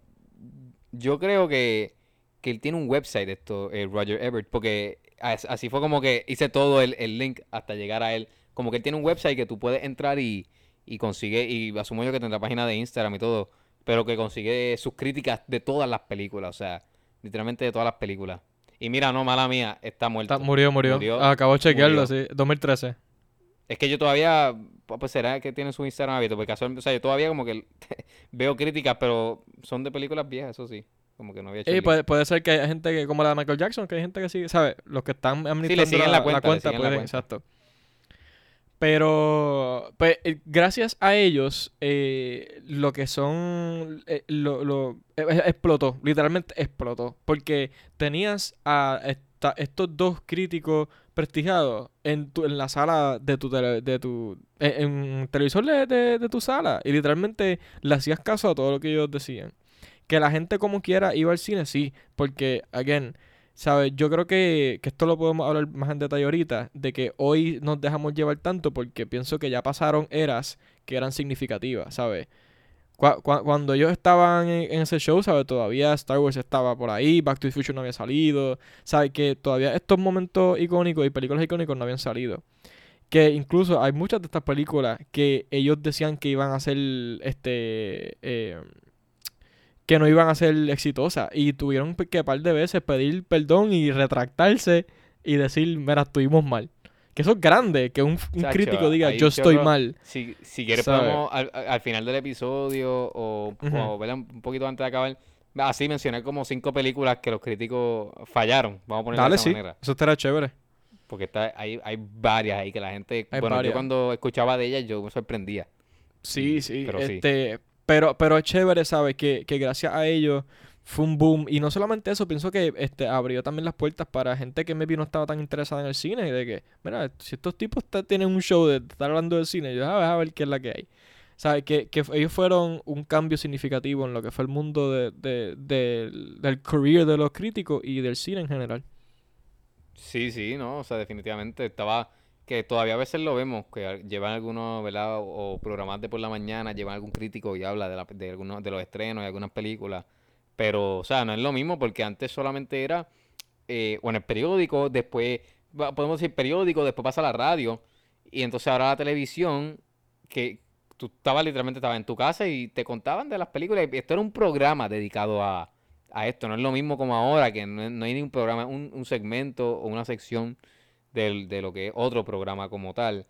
Speaker 2: yo creo que, que él tiene un website, esto, eh, Roger Ebert, porque as- así fue como que hice todo el, el link hasta llegar a él. Como que él tiene un website que tú puedes entrar y, y consigue, y asumo yo que tendrá página de Instagram y todo, pero que consigue sus críticas de todas las películas, o sea, literalmente de todas las películas. Y mira, no, mala mía, está muerto.
Speaker 3: Está- murió, murió,
Speaker 2: Murió,
Speaker 3: Acabo de chequearlo,
Speaker 2: murió.
Speaker 3: sí. 2013.
Speaker 2: Es que yo todavía, pues será que tiene su Instagram abierto, porque o sea, yo todavía como que veo críticas, pero son de películas viejas, eso sí. Como que no había hecho
Speaker 3: Y puede, puede ser que hay gente que, como la de Michael Jackson, que hay gente que sigue, ¿sabes? Los que están administrando
Speaker 2: siguen la cuenta, le siguen la
Speaker 3: pueden,
Speaker 2: cuenta.
Speaker 3: exacto. Pero, pues, eh, gracias a ellos, eh, lo que son, eh, lo, lo- eh, eh, explotó, literalmente explotó, porque tenías a esta- estos dos críticos prestigiados en, tu, en la sala de tu, tele- de tu, en, en televisor de, de- de tu sala, y literalmente le hacías caso a todo lo que ellos decían. Que la gente como quiera iba al cine, sí, porque, again, ¿sabes? Yo creo que, que esto lo podemos hablar más en detalle ahorita, de que hoy nos dejamos llevar tanto porque pienso que ya pasaron eras que eran significativas, ¿sabes? Cua- cua- cuando ellos estaban en, ese show, ¿sabes? Todavía Star Wars estaba por ahí, Back to the Future no había salido, ¿sabes? Que todavía estos momentos icónicos y películas icónicos no habían salido. Que incluso hay muchas de estas películas que ellos decían que iban a ser, este, eh, que no iban a ser exitosas y tuvieron que par de veces pedir perdón y retractarse y decir, mira, estuvimos mal. Que eso es grande, que un, un crítico diga, yo estoy mal.
Speaker 2: Si, si quieres
Speaker 3: ¿Sabe?
Speaker 2: podemos al, al- al final del episodio o, o ¿verdad? un poquito antes de acabar, así mencionar como cinco películas que los críticos fallaron, vamos a ponerlo
Speaker 3: Dale,
Speaker 2: de esa
Speaker 3: sí,
Speaker 2: manera.
Speaker 3: eso estará chévere.
Speaker 2: Porque está, hay, hay varias ahí que la gente,
Speaker 3: Hay
Speaker 2: bueno,
Speaker 3: varias.
Speaker 2: yo cuando escuchaba de ellas yo me sorprendía.
Speaker 3: Sí, sí,
Speaker 2: Pero sí.
Speaker 3: Pero, pero es chévere, ¿sabes? Que, que gracias a ellos fue un boom. Y no solamente eso, pienso que este abrió también las puertas para gente que maybe no estaba tan interesada en el cine. Y de que, mira, si estos tipos ta- tienen un show de estar hablando del cine, yo "Ah, a ver qué es la que hay. ¿Sabes? Que, que ellos fueron un cambio significativo en lo que fue el mundo de, de- del- del career de los críticos y del cine en general.
Speaker 2: Sí, sí, no, o sea, definitivamente estaba, que todavía a veces lo vemos, que llevan algunos, ¿verdad? O, programas de por la mañana, llevan algún crítico y habla de, la, de algunos de los estrenos y algunas películas, pero, o sea, no es lo mismo porque antes solamente era, eh, o en el periódico, después, podemos decir periódico, después pasa la radio, y entonces ahora la televisión, que tú estabas literalmente, estabas en tu casa y te contaban de las películas, esto era un programa dedicado a, a esto, no es lo mismo como ahora, que no, no hay ni un programa, un, un segmento o una sección del- de lo que es otro programa como tal.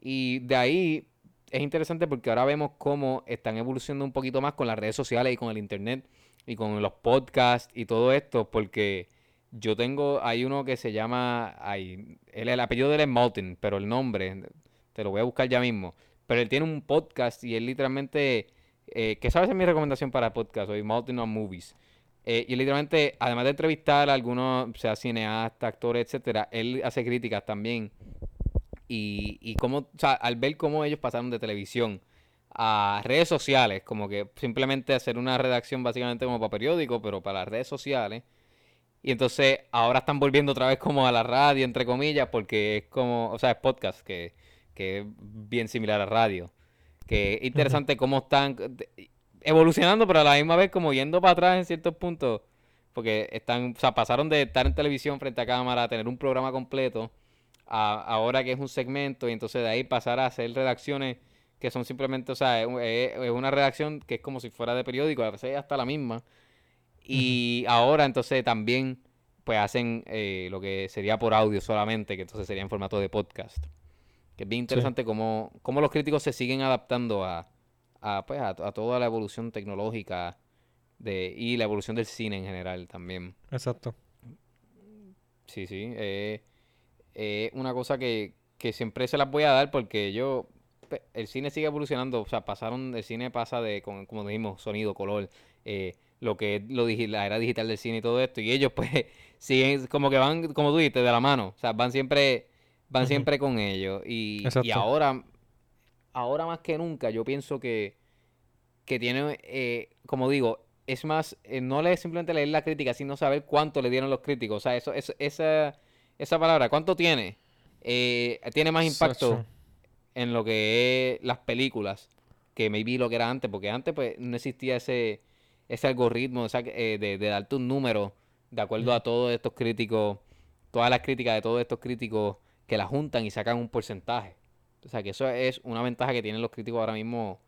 Speaker 2: Y de ahí es interesante porque ahora vemos cómo están evolucionando un poquito más con las redes sociales y con el internet y con los podcasts y todo esto, porque yo tengo, hay uno que se llama, ay, el, el apellido de él es Martin, pero el nombre, te lo voy a buscar ya mismo. Pero él tiene un podcast y él literalmente, eh, que sabes es mi recomendación para podcast hoy, Martin on Movies. Eh, y literalmente, además de entrevistar a algunos, sea cineastas, actores, etcétera, él hace críticas también. Y, y cómo, o sea, al ver cómo ellos pasaron de televisión a redes sociales, como que simplemente hacer una redacción básicamente como para periódico, pero para las redes sociales. Y entonces ahora están volviendo otra vez como a la radio, entre comillas, porque es como, o sea, es podcast, que, que es bien similar a radio. Que es interesante cómo están evolucionando, pero a la misma vez como yendo para atrás en ciertos puntos. Porque están, o sea, pasaron de estar en televisión frente a cámara a tener un programa completo, a ahora que es un segmento, y entonces de ahí pasar a hacer redacciones que son simplemente, o sea, es, una redacción que es como si fuera de periódico, a veces hasta la misma. Y ahora entonces también pues hacen eh, lo que sería por audio solamente, que entonces sería en formato de podcast. Que es bien interesante cómo, cómo, los críticos se siguen adaptando a, a, pues, a, toda la evolución tecnológica de, y la evolución del cine en general también.
Speaker 3: Exacto.
Speaker 2: Sí, sí. Es eh, una cosa que, que siempre se las voy a dar porque yo, el cine sigue evolucionando, o sea, pasaron, el cine pasa de, como dijimos, sonido, color, eh, lo que es lo, la era digital del cine y todo esto, y ellos pues siguen, como que van, como tú dijiste, de la mano, o sea, van siempre, van siempre con ellos, y, y, ahora, ahora más que nunca, yo pienso que, que tiene, eh, como digo, es más, eh, no le simplemente leer la crítica, sino saber cuánto le dieron los críticos, o sea, eso, eso esa, esa palabra, ¿cuánto tiene? tiene más impacto en lo que es las películas que me vi lo que era antes, porque antes pues no existía ese, ese algoritmo eh, de, de, darte un número de acuerdo a todos estos críticos, todas las críticas de todos estos críticos que la juntan y sacan un porcentaje. O sea que eso es una ventaja que tienen los críticos ahora mismo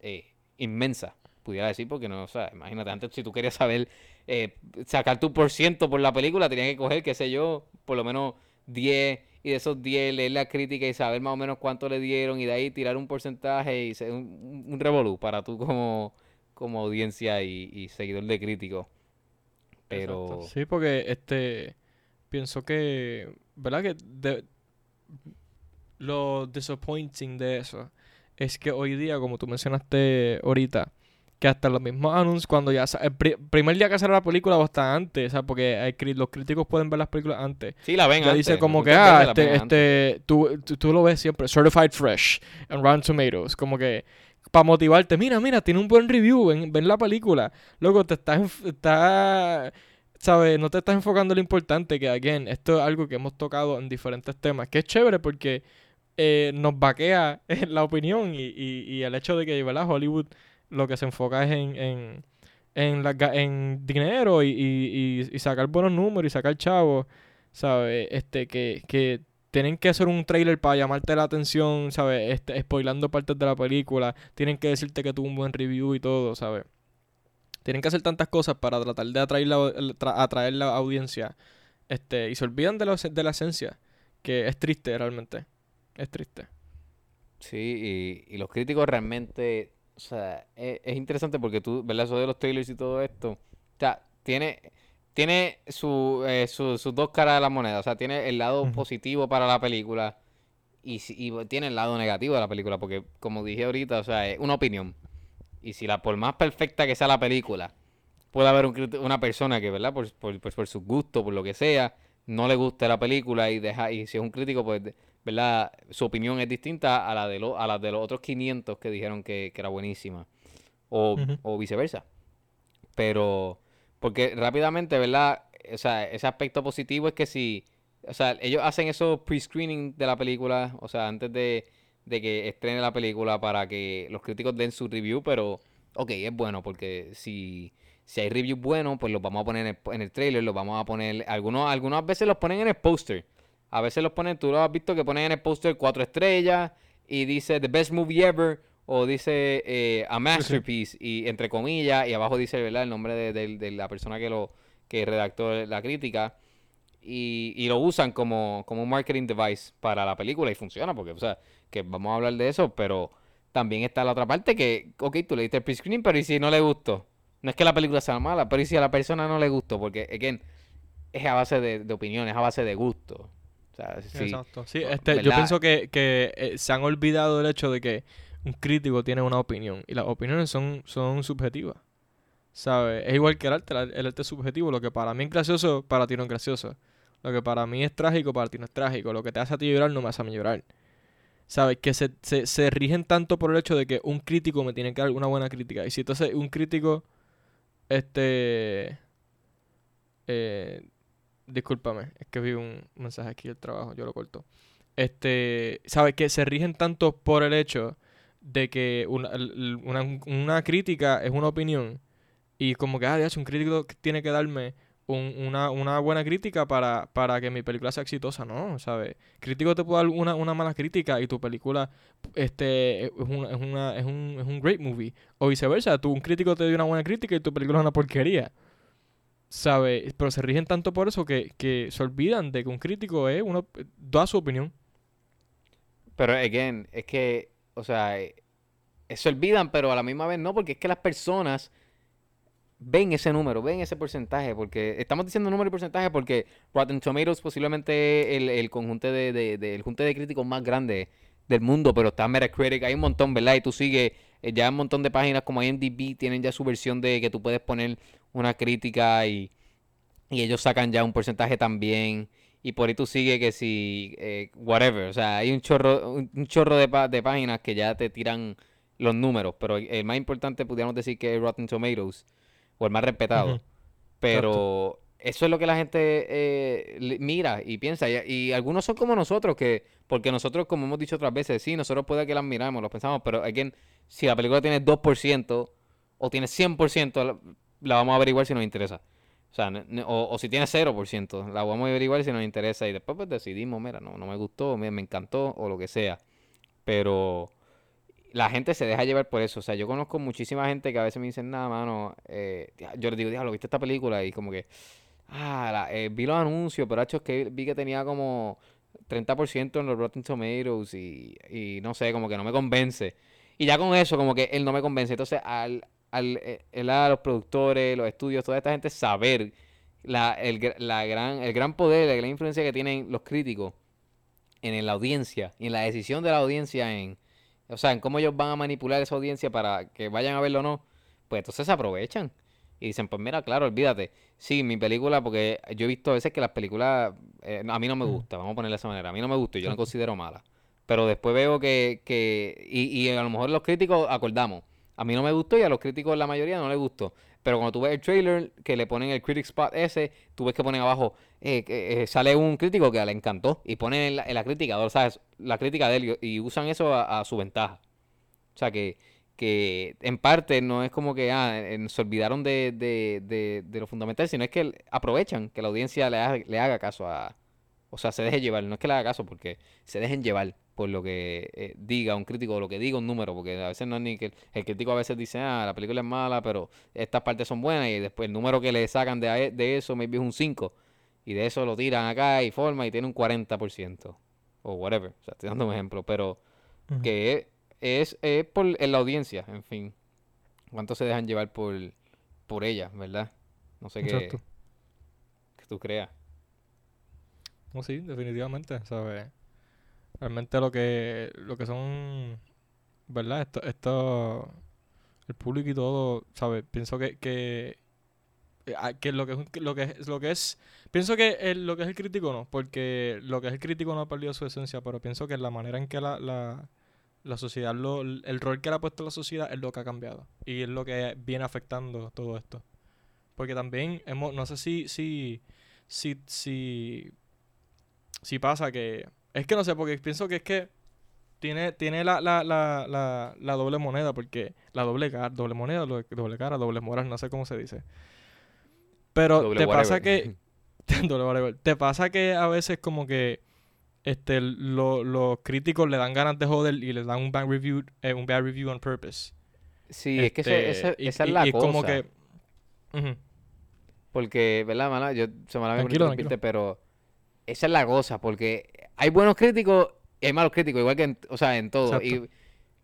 Speaker 2: eh, inmensa, pudiera decir, porque no, o sea, imagínate, antes si tú querías saber, eh, sacar tu por ciento por la película, tenías que coger, qué sé yo, por lo menos 10 y de esos 10 leer la crítica y saber más o menos cuánto le dieron y de ahí tirar un porcentaje y ser un, un revolú para tú como, como audiencia y, seguidor de crítico. Pero...
Speaker 3: Sí, porque este pienso que, ¿verdad? Que lo disappointing de eso es que hoy día, como tú mencionaste ahorita, que hasta los mismos anuncios, cuando ya el primer día que sale la película o hasta antes, o sea, porque los críticos pueden ver las películas antes.
Speaker 2: Sí, la ven
Speaker 3: ya dice como que, ah, este, este, tú, tú, lo ves siempre, Certified Fresh, en Rotten Tomatoes, como que para motivarte, mira, mira, tiene un buen review, ven, ven la película. Luego te estás, está, ¿sabes? No te estás enfocando en lo importante, que, again, esto es algo que hemos tocado en diferentes temas, que es chévere porque eh, nos vaquea la opinión y, y, el hecho de que, ¿verdad? Hollywood lo que se enfoca es en, en, en, la, en dinero y, y, sacar buenos números y sacar chavos, ¿sabes? Este, que, que tienen que hacer un trailer para llamarte la atención, ¿sabes? Este, spoilando partes de la película, tienen que decirte que tuvo un buen review y todo, ¿sabes? Tienen que hacer tantas cosas para tratar de atraer la, atraer la audiencia. Este, y se olvidan de, de la esencia, que es triste realmente. Es triste.
Speaker 2: Sí, y, y los críticos realmente o sea, es, interesante porque tú, ¿verdad? Eso de los trailers y todo esto. O sea, tiene, tiene su, eh, sus dos caras de la moneda. O sea, tiene el lado positivo para la película y, y, tiene el lado negativo de la película. Porque, como dije ahorita, o sea, es una opinión. Y si la, por más perfecta que sea la película, puede haber una persona que, ¿verdad? Por, por, por, por su gusto, por lo que sea, no le guste la película y deja, y si es un crítico, pues ¿verdad? Su opinión es distinta a la de, lo, a la de los otros 500 que dijeron que, era buenísima. O, o, viceversa. Pero, porque rápidamente, ¿verdad? O sea, ese aspecto positivo es que si, o sea, ellos hacen esos pre-screening de la película, o sea, antes de, de que estrene la película para que los críticos den su review, pero, ok, es bueno, porque si, si hay reviews buenos, pues los vamos a poner en el, en el trailer, los vamos a poner, algunos, algunas veces los ponen en el poster. A veces los ponen, tú lo has visto que ponen en el póster cuatro estrellas y dice The Best Movie Ever o dice eh, A Masterpiece y entre comillas y abajo dice ¿verdad? el nombre de, la persona que lo que redactó la crítica y, y, lo usan como, como un marketing device para la película y funciona porque, o sea, que vamos a hablar de eso, pero también está la otra parte que, ok, tú le diste el pre-screening, pero ¿y si no le gustó? No es que la película sea mala, pero ¿y si a la persona no le gustó? Porque, again, es a base de, de opiniones, es a base de gusto.
Speaker 3: Exacto. Sí, este, yo pienso que, eh, se han olvidado del hecho de que un crítico tiene una opinión y las opiniones son, son subjetivas. ¿Sabes? Es igual que el arte, el arte es subjetivo. Lo que para mí es gracioso, para ti no es gracioso. Lo que para mí es trágico, para ti no es trágico. Lo que te hace a ti llorar, no me hace a mí llorar. ¿Sabes? Que se, se, rigen tanto por el hecho de que un crítico me tiene que dar una buena crítica. Y si entonces un crítico, este... Eh, Discúlpame, es que vi un mensaje aquí del trabajo, yo lo corto. Este, ¿sabes? Que se rigen tanto por el hecho de que una, una, crítica es una opinión y como que, ah, Dios, un crítico tiene que darme una, una, buena crítica para, para que mi película sea exitosa, ¿no? ¿Sabes? Crítico te puede dar una, una mala crítica y tu película este, es, una, es, una, es, un, es un great movie. O viceversa, tú, un crítico te dio una buena crítica y tu película es una porquería. ¿Sabes? Pero se rigen tanto por eso que, que se olvidan de que un crítico es uno da su opinión.
Speaker 2: Pero, again, es que, o sea, eh, se olvidan, pero a la misma vez no, porque es que las personas ven ese número, ven ese porcentaje, porque estamos diciendo número y porcentaje porque Rotten Tomatoes posiblemente el, el conjunto de, de, de críticos más grande del mundo, pero está Metacritic, hay un montón, ¿verdad? Y tú sigues, eh, ya un montón de páginas como IMDb tienen ya su versión de que tú puedes poner una crítica y, y ellos sacan ya un porcentaje también. Y por ahí tú sigues que si, eh, whatever, o sea, hay un chorro, un, chorro de, de páginas que ya te tiran los números, pero el más importante pudiéramos decir que es Rotten Tomatoes o el más respetado. Pero eso es lo que la gente eh, mira y piensa. Y, algunos son como nosotros, que porque nosotros, como hemos dicho otras veces, sí, nosotros puede que las miramos, los pensamos, pero again, si la película tiene 2% o tiene 100%, la, vamos a averiguar si nos interesa. O sea, o, si tiene 0%, la vamos a averiguar si nos interesa y después pues decidimos, mira, no, no me gustó, me encantó o lo que sea. Pero la gente se deja llevar por eso. O sea, yo conozco muchísima gente que a veces me dicen, nada, mano, eh, yo les digo, diablo, ¿viste esta película? Y como que, ah, eh, vi los anuncios, pero hecho es que vi que tenía como 30% en los Rotten Tomatoes y, y no sé, como que no me convence. Y ya con eso, como que él no me convence. Entonces, al, al eh, a los productores, los estudios, toda esta gente saber la, el, la gran, el gran poder, la gran influencia que tienen los críticos en la audiencia y en la decisión de la audiencia en o sea, en cómo ellos van a manipular esa audiencia para que vayan a verlo o no, pues entonces se aprovechan. Y dicen, pues mira, claro, olvídate. Sí, mi película, porque yo he visto a veces que las películas eh, a mí no me mm. gusta, vamos a ponerle de esa manera. A mí no me gusta y yo la considero mala. Pero después veo que, que y, y a lo mejor los críticos acordamos. A mí no me gustó y a los críticos la mayoría no les gustó. Pero cuando tú ves el trailer, que le ponen el critic spot ese, tú ves que ponen abajo, eh, eh, sale un crítico que le encantó y ponen en la, crítica, o sea, la crítica de él y usan eso a, su ventaja. O sea, que, que en parte no es como que ah, se olvidaron de, de, de, lo fundamental, sino es que aprovechan que la audiencia le, le haga caso a... O sea, se deje llevar, no es que le haga caso, porque se dejen llevar por lo que eh, diga un crítico o lo que diga un número, porque a veces no es ni que el crítico a veces dice, ah, la película es mala, pero estas partes son buenas y después el número que le sacan de, de eso maybe es un 5 y de eso lo tiran acá y forma y tiene un 40% o whatever, o sea, estoy dando un ejemplo, pero que es, es, por en la audiencia, en fin, cuánto se dejan llevar por, por ella, ¿verdad? No sé qué, que tú creas.
Speaker 3: No, sí, definitivamente, ¿sabes? realmente lo que lo que son verdad esto esto el público y todo sabes pienso que que eh, ah, que lo que es lo que es lo que es pienso que lo que es el crítico no porque lo que es el crítico no ha perdido su esencia pero pienso que la manera en que la, la, la sociedad lo, el rol que le ha puesto la sociedad es lo que ha cambiado y es lo que viene afectando todo esto porque también hemos no sé si si si si, si pasa que es que no sé, porque pienso que es que tiene, tiene la, la, la, la, doble moneda, porque la doble cara, doble moneda, doble cara, doble moral, no sé cómo se dice. Pero te pasa que. te pasa que a veces como que este los críticos le dan ganas de joder y le dan un bad review, eh, un bad review on purpose.
Speaker 2: Sí, es que esa, esa es la y, cosa. como que. Porque, ¿verdad, mala? Yo se me la tranquilo, pero esa es la cosa, porque hay buenos críticos y hay malos críticos, igual que en, o sea, en todo. Y,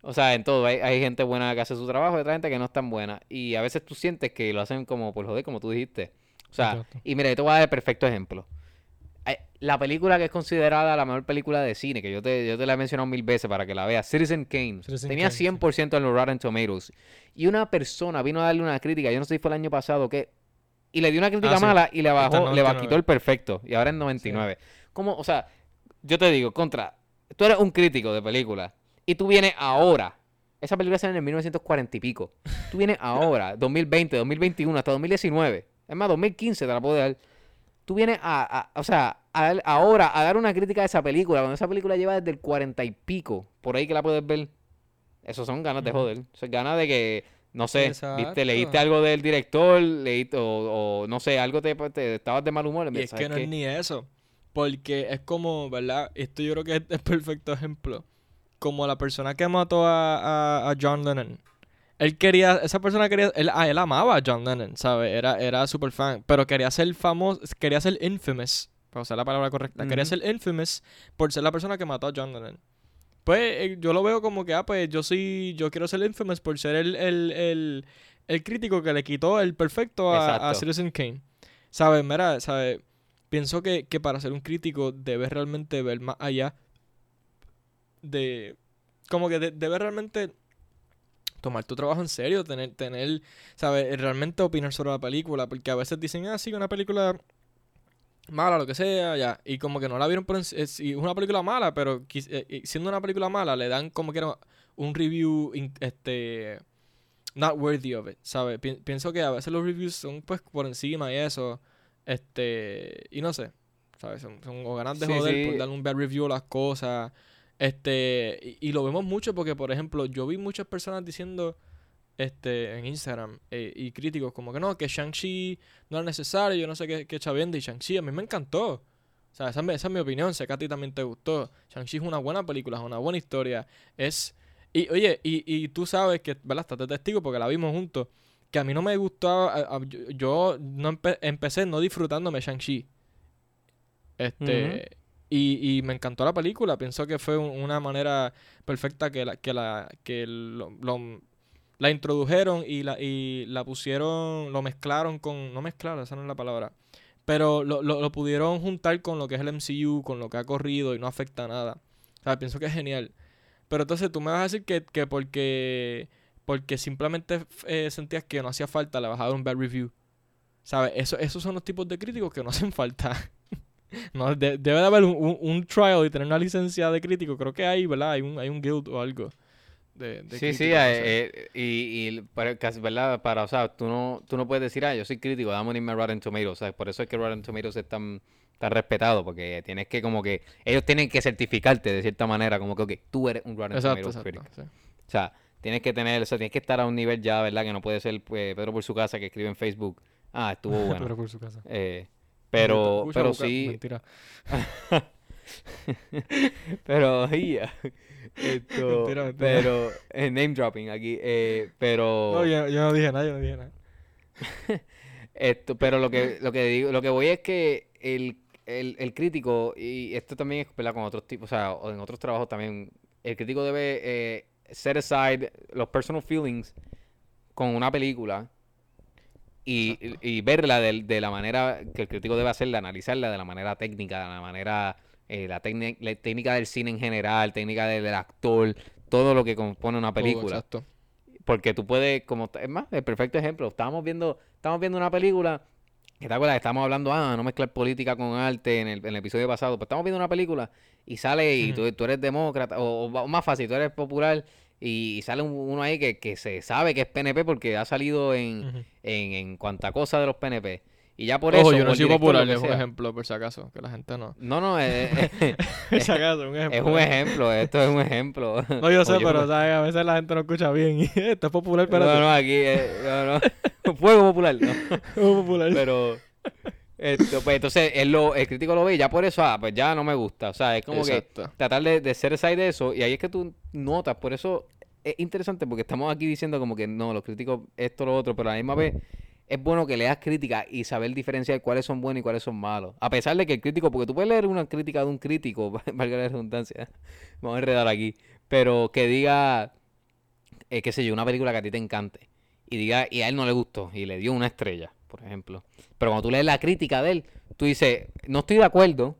Speaker 2: o sea, en todo. Hay, hay, gente buena que hace su trabajo y otra gente que no es tan buena. Y a veces tú sientes que lo hacen como por joder, como tú dijiste. O sea, y mira, yo te voy a dar el perfecto ejemplo. La película que es considerada la mejor película de cine, que yo te, yo te la he mencionado mil veces para que la veas, Citizen Kane, tenía 100% en los Rotten Tomatoes. Y una persona vino a darle una crítica, yo no sé si fue el año pasado, que y le dio una crítica ah, mala y le bajó, le quitó el perfecto. Y ahora en 99. Como, o sea, yo te digo, contra, tú eres un crítico de películas y tú vienes ahora. Esa película sale en 1940 y pico. Tú vienes ahora, 2020, 2021, hasta 2019. Es más, 2015 te la puedo dar. Tú vienes a, o sea, ahora a dar una crítica de esa película, cuando esa película lleva desde el 40 y pico, por ahí que la puedes ver. Eso son ganas de joder. Eso es ganas de que No sé, ¿viste? ¿Leíste algo del director? ¿Leíste, o, o no sé, algo te, te, estabas de mal humor?
Speaker 3: Y es que no es ni eso. Porque es como, ¿verdad? Esto yo creo que es el perfecto ejemplo. Como la persona que mató a, a, John Lennon. Él quería, esa persona quería, él, ah, él amaba a John Lennon, ¿sabes? Era, era super fan. Pero quería ser famoso, quería ser infamous, para usar la palabra correcta. Quería ser infamous por ser la persona que mató a John Lennon pues eh, yo lo veo como que, ah, pues yo sí, yo quiero ser infamous por ser el, el, el, crítico que le quitó el perfecto a, Citizen Kane. ¿Sabes? Mira, ¿sabes? Pienso que, que para ser un crítico debes realmente ver más allá de... Como que debes realmente tomar tu trabajo en serio, tener, tener, ¿sabes? Realmente opinar sobre la película, porque a veces dicen, ah, sí, una película mala, lo que sea, ya. Y como que no la vieron por es, es una película mala, pero eh, siendo una película mala, le dan como que un review este not worthy of it, ¿sabes? pienso que a veces los reviews son pues por encima y eso. Este, y no sé, ¿sabes? Son, son ganas de joder por darle un bad review a las cosas. Este, y, lo vemos mucho porque, por ejemplo, yo vi muchas personas diciendo este, en Instagram eh, y críticos como que no, que Shang-Chi no es necesario, yo no sé qué, qué y Shang-Chi a mí me encantó. O sea, esa, es mi opinión, sé que a ti también te gustó. Shang-Chi es una buena película, es una buena historia. Es... Y oye, y, y tú sabes que, ¿verdad? Estás testigo porque la vimos juntos. Que a mí no me gustó, yo, no empecé no disfrutándome Shang-Chi. Este... Y, y, me encantó la película. Pienso que fue una manera perfecta que la, que la, que lo, la introdujeron y la, y la pusieron, lo mezclaron con, no mezclaron, esa no es la palabra, pero lo, lo, pudieron juntar con lo que es el MCU, con lo que ha corrido y no afecta nada. O pienso que es genial. Pero entonces tú me vas a decir que, que porque, porque simplemente eh, sentías que no hacía falta, le vas a dar un bad review. ¿Sabes? Eso, esos son los tipos de críticos que no hacen falta. no, debe de haber un, un, trial y tener una licencia de crítico. Creo que hay, ¿verdad? Hay un, hay un guild o algo
Speaker 2: sí, sí, eh, eh, y, y para, ¿verdad? Para, o sea, tú no, tú no puedes decir, ah, yo soy crítico, dame un Rotten Tomatoes, ¿sabes? Por eso es que Rotten Tomatoes es tan, tan respetado, porque tienes que como que, ellos tienen que certificarte de cierta manera, como que, ok, tú eres un Rotten Tomatoes crítico. O sea, tienes que tener, o sea, tienes que estar a un nivel ya, ¿verdad? Que no puede ser pues, Pedro por su casa que escribe en Facebook, ah, estuvo bueno. Pedro por su casa. Eh, pero, pero sí. Mentira. pero, yeah. Esto, Pero, eh, name dropping aquí, eh, pero...
Speaker 3: No, yo, no dije nada, yo no dije nada.
Speaker 2: esto, pero lo que, lo que digo, lo que voy es que el, el, el crítico, y esto también es ¿verdad? con otros tipos, o sea, o en otros trabajos también, el crítico debe eh, set aside los personal feelings con una película y, y verla de, de, la manera que el crítico debe hacerla, analizarla de la manera técnica, de la manera eh, la, la, técnica del cine en general, técnica del, actor, todo lo que compone una película. Porque tú puedes, como es más, el perfecto ejemplo, estábamos viendo, estamos viendo una película, te acuerdas, estamos hablando, ah, no mezclar política con arte en el, en el episodio pasado, pues estamos viendo una película y sale y tú, tú, eres demócrata, o, más fácil, tú eres popular y, sale uno ahí que, que, se sabe que es PNP porque ha salido en, en, en cuanta cosa de los PNP. Y ya por eso.
Speaker 3: yo no soy popular, es un ejemplo, por si acaso, que la gente no.
Speaker 2: No, no, es. es, un ejemplo. Es un ejemplo, esto es un ejemplo.
Speaker 3: No, yo sé, pero ¿sabes? a veces la gente no escucha bien. Y esto es popular, pero.
Speaker 2: No, no, aquí. Eh, no, no. Fuego popular, no. Fuego popular. Pero. Esto, pues entonces él lo, el crítico lo ve y ya por eso, ah, pues ya no me gusta. O sea, es como que tratar de, de ser side de eso. Y ahí es que tú notas, por eso es interesante porque estamos aquí diciendo como que no, los críticos esto, lo otro, pero a la misma vez es bueno que leas crítica y saber diferenciar cuáles son buenos y cuáles son malos. A pesar de que el crítico, porque tú puedes leer una crítica de un crítico, valga la redundancia, vamos a enredar aquí, pero que diga, eh, qué sé yo, una película que a ti te encante y diga, y a él no le gustó y le dio una estrella, por ejemplo. Pero cuando tú lees la crítica de él, tú dices, no estoy de acuerdo,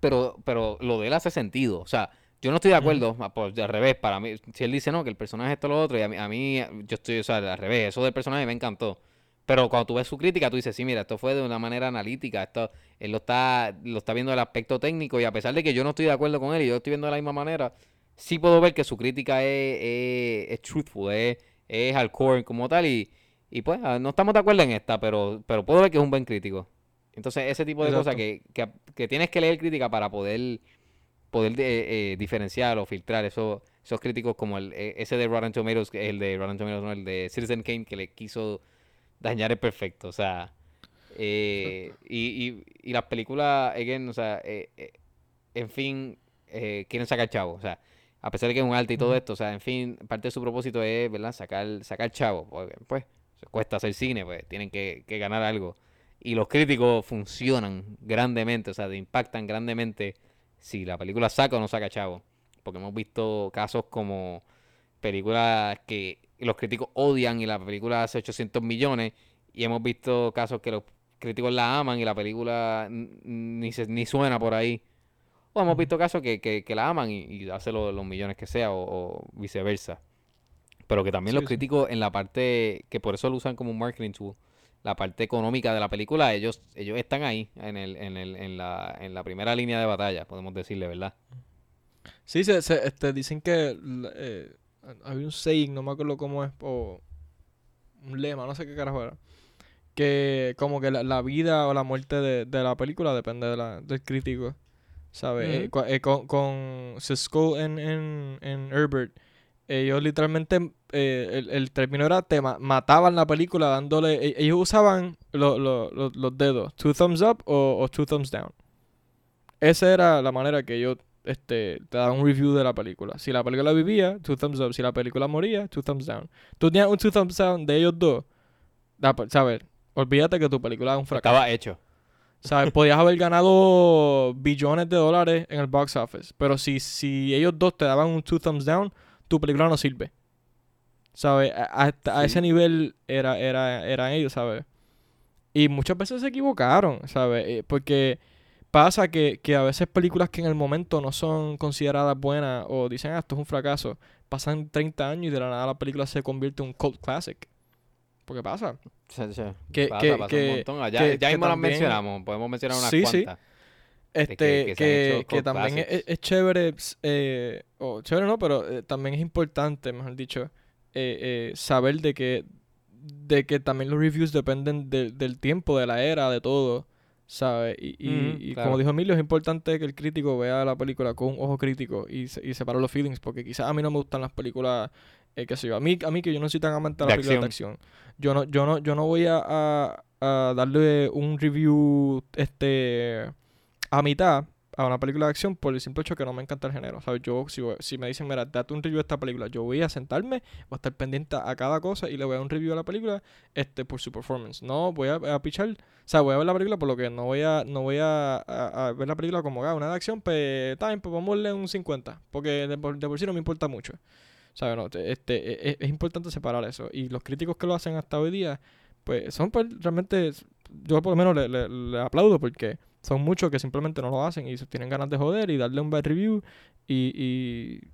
Speaker 2: pero, pero lo de él hace sentido. O sea, yo no estoy de acuerdo, pues, al revés, para mí, si él dice no, que el personaje es esto lo otro, y a mí, a mí yo estoy, o sea, al revés, eso del personaje me encantó. Pero cuando tú ves su crítica, tú dices, sí, mira, esto fue de una manera analítica, esto, él lo está, lo está viendo del aspecto técnico y a pesar de que yo no estoy de acuerdo con él y yo estoy viendo de la misma manera, sí puedo ver que su crítica es, es, es truthful, es, es hardcore como tal y, y pues ah, no estamos de acuerdo en esta, pero, pero puedo ver que es un buen crítico. Entonces ese tipo de cosas que, que, que, tienes que leer crítica para poder poder de- eh, diferenciar o filtrar esos, esos críticos como el, eh, ese de Rotten Tomatoes, el de Rotten Tomatoes, no, el de Citizen Kane, que le quiso dañar el perfecto. O sea, eh, y, y, y las películas, again, o sea, eh, eh, en fin, eh, quieren sacar chavo. O sea, a pesar de que es un arte y todo esto, o sea, en fin, parte de su propósito es, ¿verdad? Sacar, sacar chavo. Pues, se cuesta hacer cine, pues, tienen que, que ganar algo. Y los críticos funcionan grandemente, o sea, te impactan grandemente si la película saca o no saca chavo. Porque hemos visto casos como películas que los críticos odian y la película hace 800 millones. Y hemos visto casos que los críticos la aman y la película ni, se, ni suena por ahí. O hemos visto casos que, que, que la aman y, y hace lo- los millones que sea o, o viceversa. Pero que también
Speaker 3: Sí,
Speaker 2: los
Speaker 3: sí.
Speaker 2: críticos en la parte, que por eso lo usan como un marketing tool, la parte económica de la película, ellos, ellos están ahí, en el, en el, en la, en la primera línea de batalla, podemos decirle, ¿verdad?
Speaker 3: Sí, se, se- este, dicen que eh, había un saying, no me acuerdo cómo es, o un lema, no sé qué carajo era. Que como que la, la vida o la muerte de, de la película depende de la, del crítico, ¿sabes? Eh,
Speaker 2: Ujú.
Speaker 3: cua- eh, con, con Siskel en, en, en Herbert, ellos literalmente, eh, el, el término era, te ma- mataban la película dándole, e- ellos usaban lo- lo- lo- los dedos, two thumbs up o, o two thumbs down. Esa era la manera que ellos este, te daban un review de la película. Si la película vivía, two thumbs up. Si la película moría, two thumbs down. Tú tenías un two thumbs down de ellos dos. ¿Sabes? Olvídate que tu película es un fracaso.
Speaker 2: Estaba hecho.
Speaker 3: ¿Sabes? Podías haber ganado billones de dólares en el box office. Pero si, si ellos dos te daban un two thumbs down, tu película no sirve. ¿Sabes? A,
Speaker 2: Sí.
Speaker 3: ese nivel era, era, eran ellos, ¿sabes? Y muchas veces se equivocaron, ¿sabes? Eh, Porque pasa que, que a veces películas que en el momento no son consideradas buenas o dicen, ah, esto es un fracaso, pasan 30 años y de la nada la película se convierte en un cult classic. Porque pasa.
Speaker 2: O sea,
Speaker 3: Que-
Speaker 2: pasa,
Speaker 3: que-
Speaker 2: pasa
Speaker 3: que-
Speaker 2: un montón. Ya,
Speaker 3: que-
Speaker 2: ya mismo las mencionamos, podemos mencionar unas
Speaker 3: Sí, sí. Este,
Speaker 2: que-
Speaker 3: que, también es, es chévere, eh, o chévere no, pero eh, también es importante, mejor dicho, eh, saber de que, de que también los reviews dependen de- del tiempo, de la era, de todo, ¿sabes? Y, y,
Speaker 2: Ujú,
Speaker 3: y
Speaker 2: claro.
Speaker 3: como dijo Emilio, es importante que el crítico vea la película con un ojo crítico y, y separe los feelings, porque quizás a mí no me gustan las películas, eh, qué sé yo, a mí, a mí que yo no soy tan amante de las películas de acción, yo no, yo no, yo no voy a, a- a darle un review, este, a mitad a una película de acción por el simple hecho que no me encanta el género. ¿sabes? Yo, si, me dicen, mira, date un review de esta película, yo voy a sentarme, voy a estar pendiente a cada cosa y le voy a dar un review a la película este, por su performance. No voy a, pichar, o sea, voy a ver la película por lo que no voy a, no voy a, ver la película como ah, una de acción, pues, time, pues vamos a darle un 50, porque de por, sí no me importa mucho. ¿Sabes? No, te- este, e- e- es, importante separar eso. Y los críticos que lo hacen hasta hoy día, pues son pues, realmente, yo por lo menos le- le aplaudo porque son muchos que simplemente no lo hacen y tienen ganas de joder y darle un bad review. Y,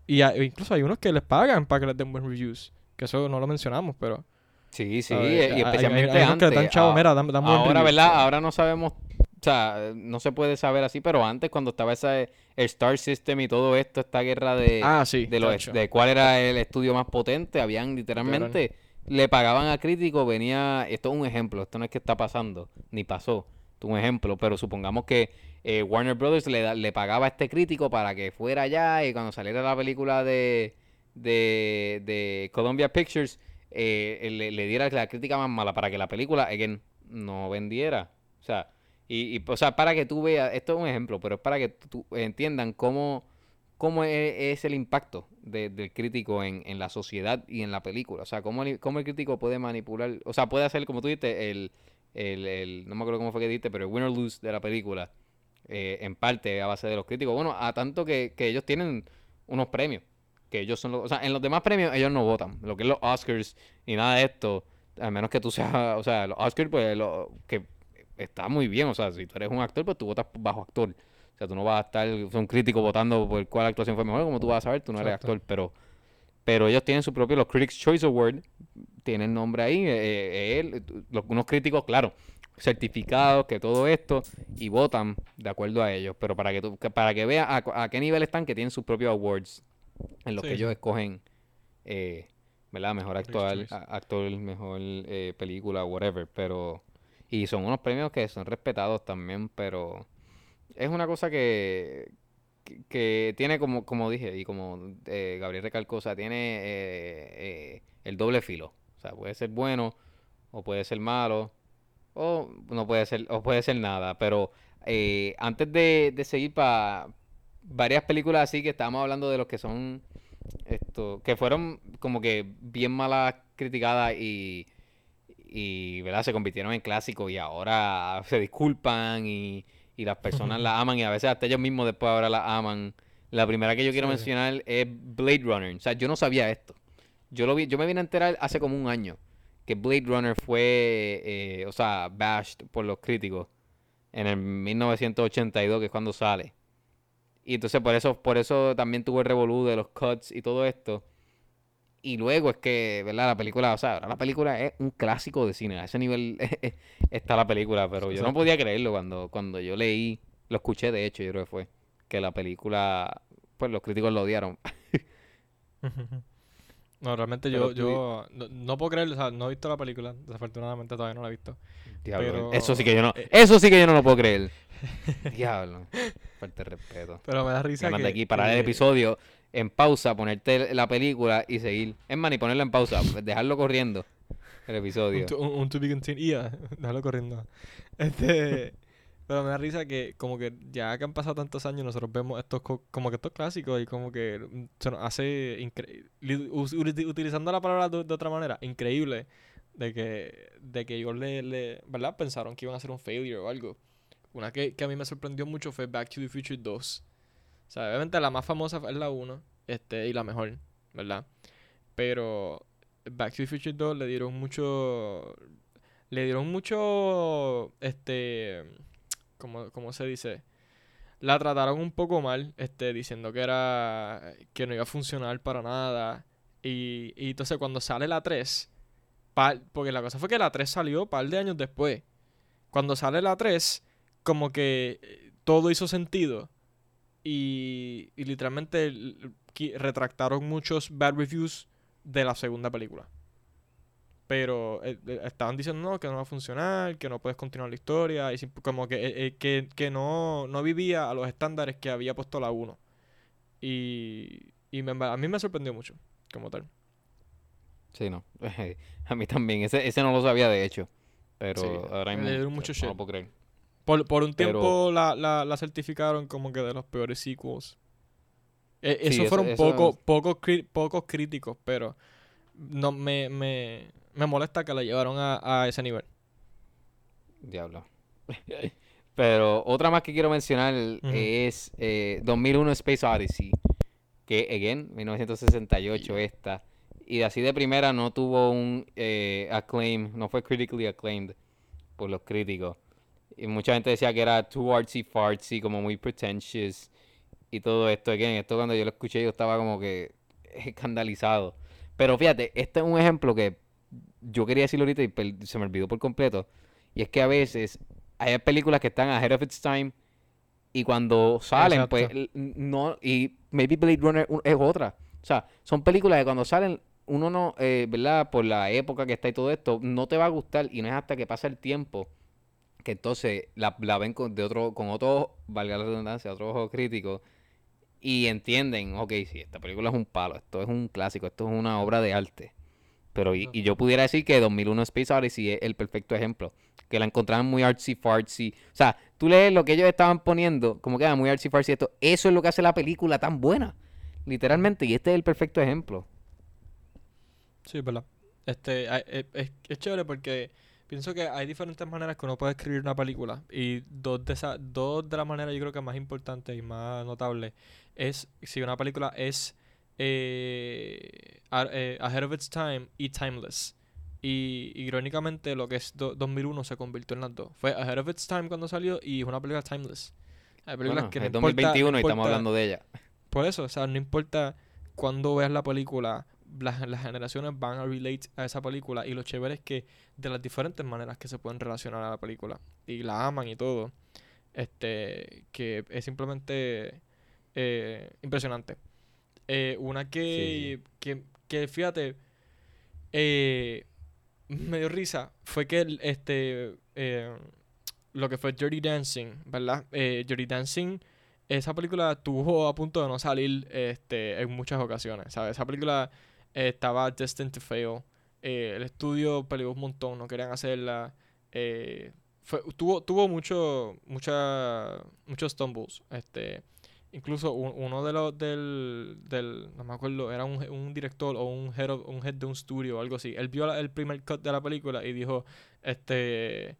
Speaker 3: y, y a- e incluso hay unos que les pagan para que les den buen reviews. Que eso no lo mencionamos, pero.
Speaker 2: Sí, sí,
Speaker 3: ¿sabes?
Speaker 2: y
Speaker 3: Hay- hay-
Speaker 2: especialmente
Speaker 3: hay unos que le dan
Speaker 2: antes.
Speaker 3: chavo,
Speaker 2: Ah,
Speaker 3: mira,
Speaker 2: Ahora,
Speaker 3: review",
Speaker 2: ¿verdad? Ahora no sabemos, o sea, no se puede saber así, pero antes cuando estaba esa, el Star System y todo esto, esta guerra de,
Speaker 3: Ah, sí.
Speaker 2: de, los, de cuál era el estudio más potente, habían literalmente, le pagaban a críticos, venía, esto es un ejemplo, esto no es que está pasando, ni pasó, un ejemplo, pero supongamos que eh, Warner Brothers le, le pagaba a este crítico para que fuera allá y cuando saliera la película de, de, de Columbia Pictures, eh, le, diera la crítica más mala para que la película, again, no vendiera. O sea, y, y, o sea, para que tú veas, esto es un ejemplo, pero es para que tú entiendan cómo, cómo es, es el impacto de- del crítico en, en la sociedad y en la película. O sea, cómo, el- cómo el crítico puede manipular, o sea, puede hacer, como tú dijiste, el, el, el- no me acuerdo cómo fue que dijiste, pero el win or lose de la película, eh, en parte a base de los críticos. Bueno, a tanto que, que ellos tienen unos premios, que ellos son los, o sea, en los demás premios ellos no votan, lo que es los Oscars y nada de esto, a menos que tú seas, o sea, los Oscars, pues, lo, que está muy bien, o sea, si tú eres un actor, pues tú votas bajo actor. O sea, tú no vas a estar, un crítico votando por cuál actuación fue mejor, como tú vas a saber, tú no eres
Speaker 3: Exacto.
Speaker 2: actor, pero pero ellos tienen su propio, los Critics Choice Award, tienen nombre ahí, eh, eh, él, los- unos críticos, claro, certificados, que todo esto, y votan de acuerdo a ellos, pero para que tú, para que veas a, qué nivel están, que tienen sus propios awards, en los
Speaker 3: Sí,
Speaker 2: que ellos escogen, eh, ¿verdad? Mejor
Speaker 3: Critics
Speaker 2: actual,
Speaker 3: Choice.
Speaker 2: a- actor, mejor eh, película, whatever, pero, y son unos premios que son respetados también, pero es una cosa que, que- que tiene como, como dije, y como eh, Gabriel recalcó, o sea, tiene eh, eh, el doble filo. O sea, puede ser bueno o puede ser malo o no puede ser, o puede ser nada. Pero eh, antes de, de seguir para varias películas así que estábamos hablando de los que son esto, que fueron como que bien malas criticadas y, y ¿verdad? se convirtieron en clásicos y ahora se disculpan y, y las personas la aman y a veces hasta ellos mismos después ahora la aman. La primera que yo quiero
Speaker 3: Sí.
Speaker 2: mencionar es Blade Runner. O sea, yo no sabía esto. Yo lo vi, yo me vine a enterar hace como un año que Blade Runner fue, eh, o sea, bashed por los críticos en el 1982, que es cuando sale. Y entonces por eso, por eso también tuvo el revolú de los cuts y todo esto. Y luego es que, ¿verdad? La película, o sea, ahora la película es un clásico de cine. A ese nivel está la película, pero yo no podía creerlo cuando, cuando yo leí, lo escuché de hecho, yo creo que fue, que la película, pues los críticos lo odiaron.
Speaker 3: No, realmente
Speaker 2: Pero
Speaker 3: yo, yo no, no puedo creer, o sea, no he visto la película, desafortunadamente todavía no la he visto.
Speaker 2: Diablo,
Speaker 3: Pero,
Speaker 2: eso sí que yo no,
Speaker 3: eh,
Speaker 2: eso sí que yo no lo puedo creer. Diablo, fuerte respeto.
Speaker 3: Pero me da risa
Speaker 2: Ganas
Speaker 3: que...
Speaker 2: de aquí parar el episodio en pausa, ponerte la película y seguir. Es más, ni ponerla en pausa, dejarlo corriendo el episodio.
Speaker 3: Un, to, un, un to be continued. Déjalo corriendo. Este. Pero me da risa que, como que ya que han pasado tantos años, nosotros vemos estos co- como que estos clásicos y como que mm, se nos hace utilizando la palabra de, otra manera, increíble de que, de que ellos le, ¿verdad? Pensaron que iban a hacer un failure o algo. Una que, que a mí me sorprendió mucho fue Back to the Future 2. O sea, obviamente la más famosa es la 1, este, y la mejor, ¿verdad? Pero Back to the Future 2 le dieron mucho. Le dieron mucho. Este. ¿Cómo, cómo se dice? La trataron un poco mal, este, diciendo que era. que no iba a funcionar para nada. Y, y entonces cuando sale la 3. par- porque la cosa fue que la 3 salió par de años después. Cuando sale la 3, como que eh, todo hizo sentido. Y, y literalmente retractaron muchos bad reviews de la segunda película. Pero eh, eh, estaban diciendo no, que no va a funcionar, que no puedes continuar la historia, y como que, eh, que, que no, no vivía a los estándares que había puesto la 1. Y, y me- a mí me sorprendió mucho, como tal.
Speaker 2: Sí, no. A mí también. Ese, ese no lo sabía de hecho. Pero
Speaker 3: Sí,
Speaker 2: ahora mismo
Speaker 3: mucho
Speaker 2: no
Speaker 3: shit.
Speaker 2: lo puedo creer.
Speaker 3: Por, por un
Speaker 2: Pero-
Speaker 3: tiempo la, la, la certificaron como que de los peores sequels. Eh,
Speaker 2: Sí,
Speaker 3: esos
Speaker 2: eso-
Speaker 3: fueron
Speaker 2: eso-
Speaker 3: poco, pocos, pocos críticos, pero no me, me, me molesta que la llevaron a, a ese nivel.
Speaker 2: Diablo. Pero otra más que quiero mencionar es eh, 2001 Space Odyssey. Que, again, 1968
Speaker 3: Yeah.
Speaker 2: esta. Y así de primera no tuvo un eh, acclaim, no fue critically acclaimed por los críticos. Y mucha gente decía que era too artsy fartsy, como muy pretentious y todo esto. Again, esto cuando yo lo escuché yo estaba como que escandalizado. Pero fíjate, este es un ejemplo que yo quería decirlo ahorita y se me olvidó por completo. Y es que a veces hay películas que están ahead of its time y cuando salen, pues
Speaker 3: Exacto.
Speaker 2: no, y maybe Blade Runner un- es otra. O sea, son películas que cuando salen, uno no, eh, ¿verdad? Por la época que está y todo esto, no te va a gustar y no es hasta que pasa el tiempo que entonces la, la ven con, de otro, con otro, valga la redundancia, otro ojo crítico y entienden, ok, sí, esta película es un palo, esto es un clásico, esto es una obra de arte. Pero, y, y yo pudiera decir que 2001 Space Odyssey es el perfecto ejemplo. Que la encontraban muy artsy fartsy. O sea, tú lees lo que ellos estaban poniendo, como que era muy artsy fartsy esto. Eso es lo que hace la película tan buena. Literalmente. Y este es el perfecto ejemplo.
Speaker 3: Sí, verdad. Este, es, es- es chévere porque pienso que hay diferentes maneras que uno puede escribir una película y dos de esas, dos de las maneras yo creo que más importantes y más notables es si una película es eh, a- eh, ahead of its time y timeless. Y irónicamente lo que es do- 2001 se convirtió en las dos. Fue ahead of its time cuando salió y es una película timeless. Hay películas
Speaker 2: Bueno,
Speaker 3: que no
Speaker 2: es
Speaker 3: importa- no
Speaker 2: 2021 y estamos
Speaker 3: importa-
Speaker 2: hablando de ella.
Speaker 3: por eso, o sea, no importa cuándo veas la película, las, las generaciones van a relate a esa película y lo chévere es que de las diferentes maneras que se pueden relacionar a la película y la aman y todo, este, que es simplemente eh, impresionante. Eh, una que, que, que, fíjate, eh, me dio risa fue que el- este, eh, lo que fue Dirty Dancing, ¿verdad? Dirty Dancing esa película estuvo a punto de no salir este, en muchas ocasiones, ¿sabes? Esa película estaba destined to fail. El estudio peleó un montón, no querían hacerla. Fue, tuvo tuvo mucho, mucha, muchos stumbles. Este, incluso uno de los del, del, no me acuerdo, era un, un director o un head, un head de un estudio o algo así. Él vio el primer cut de la película y dijo, este,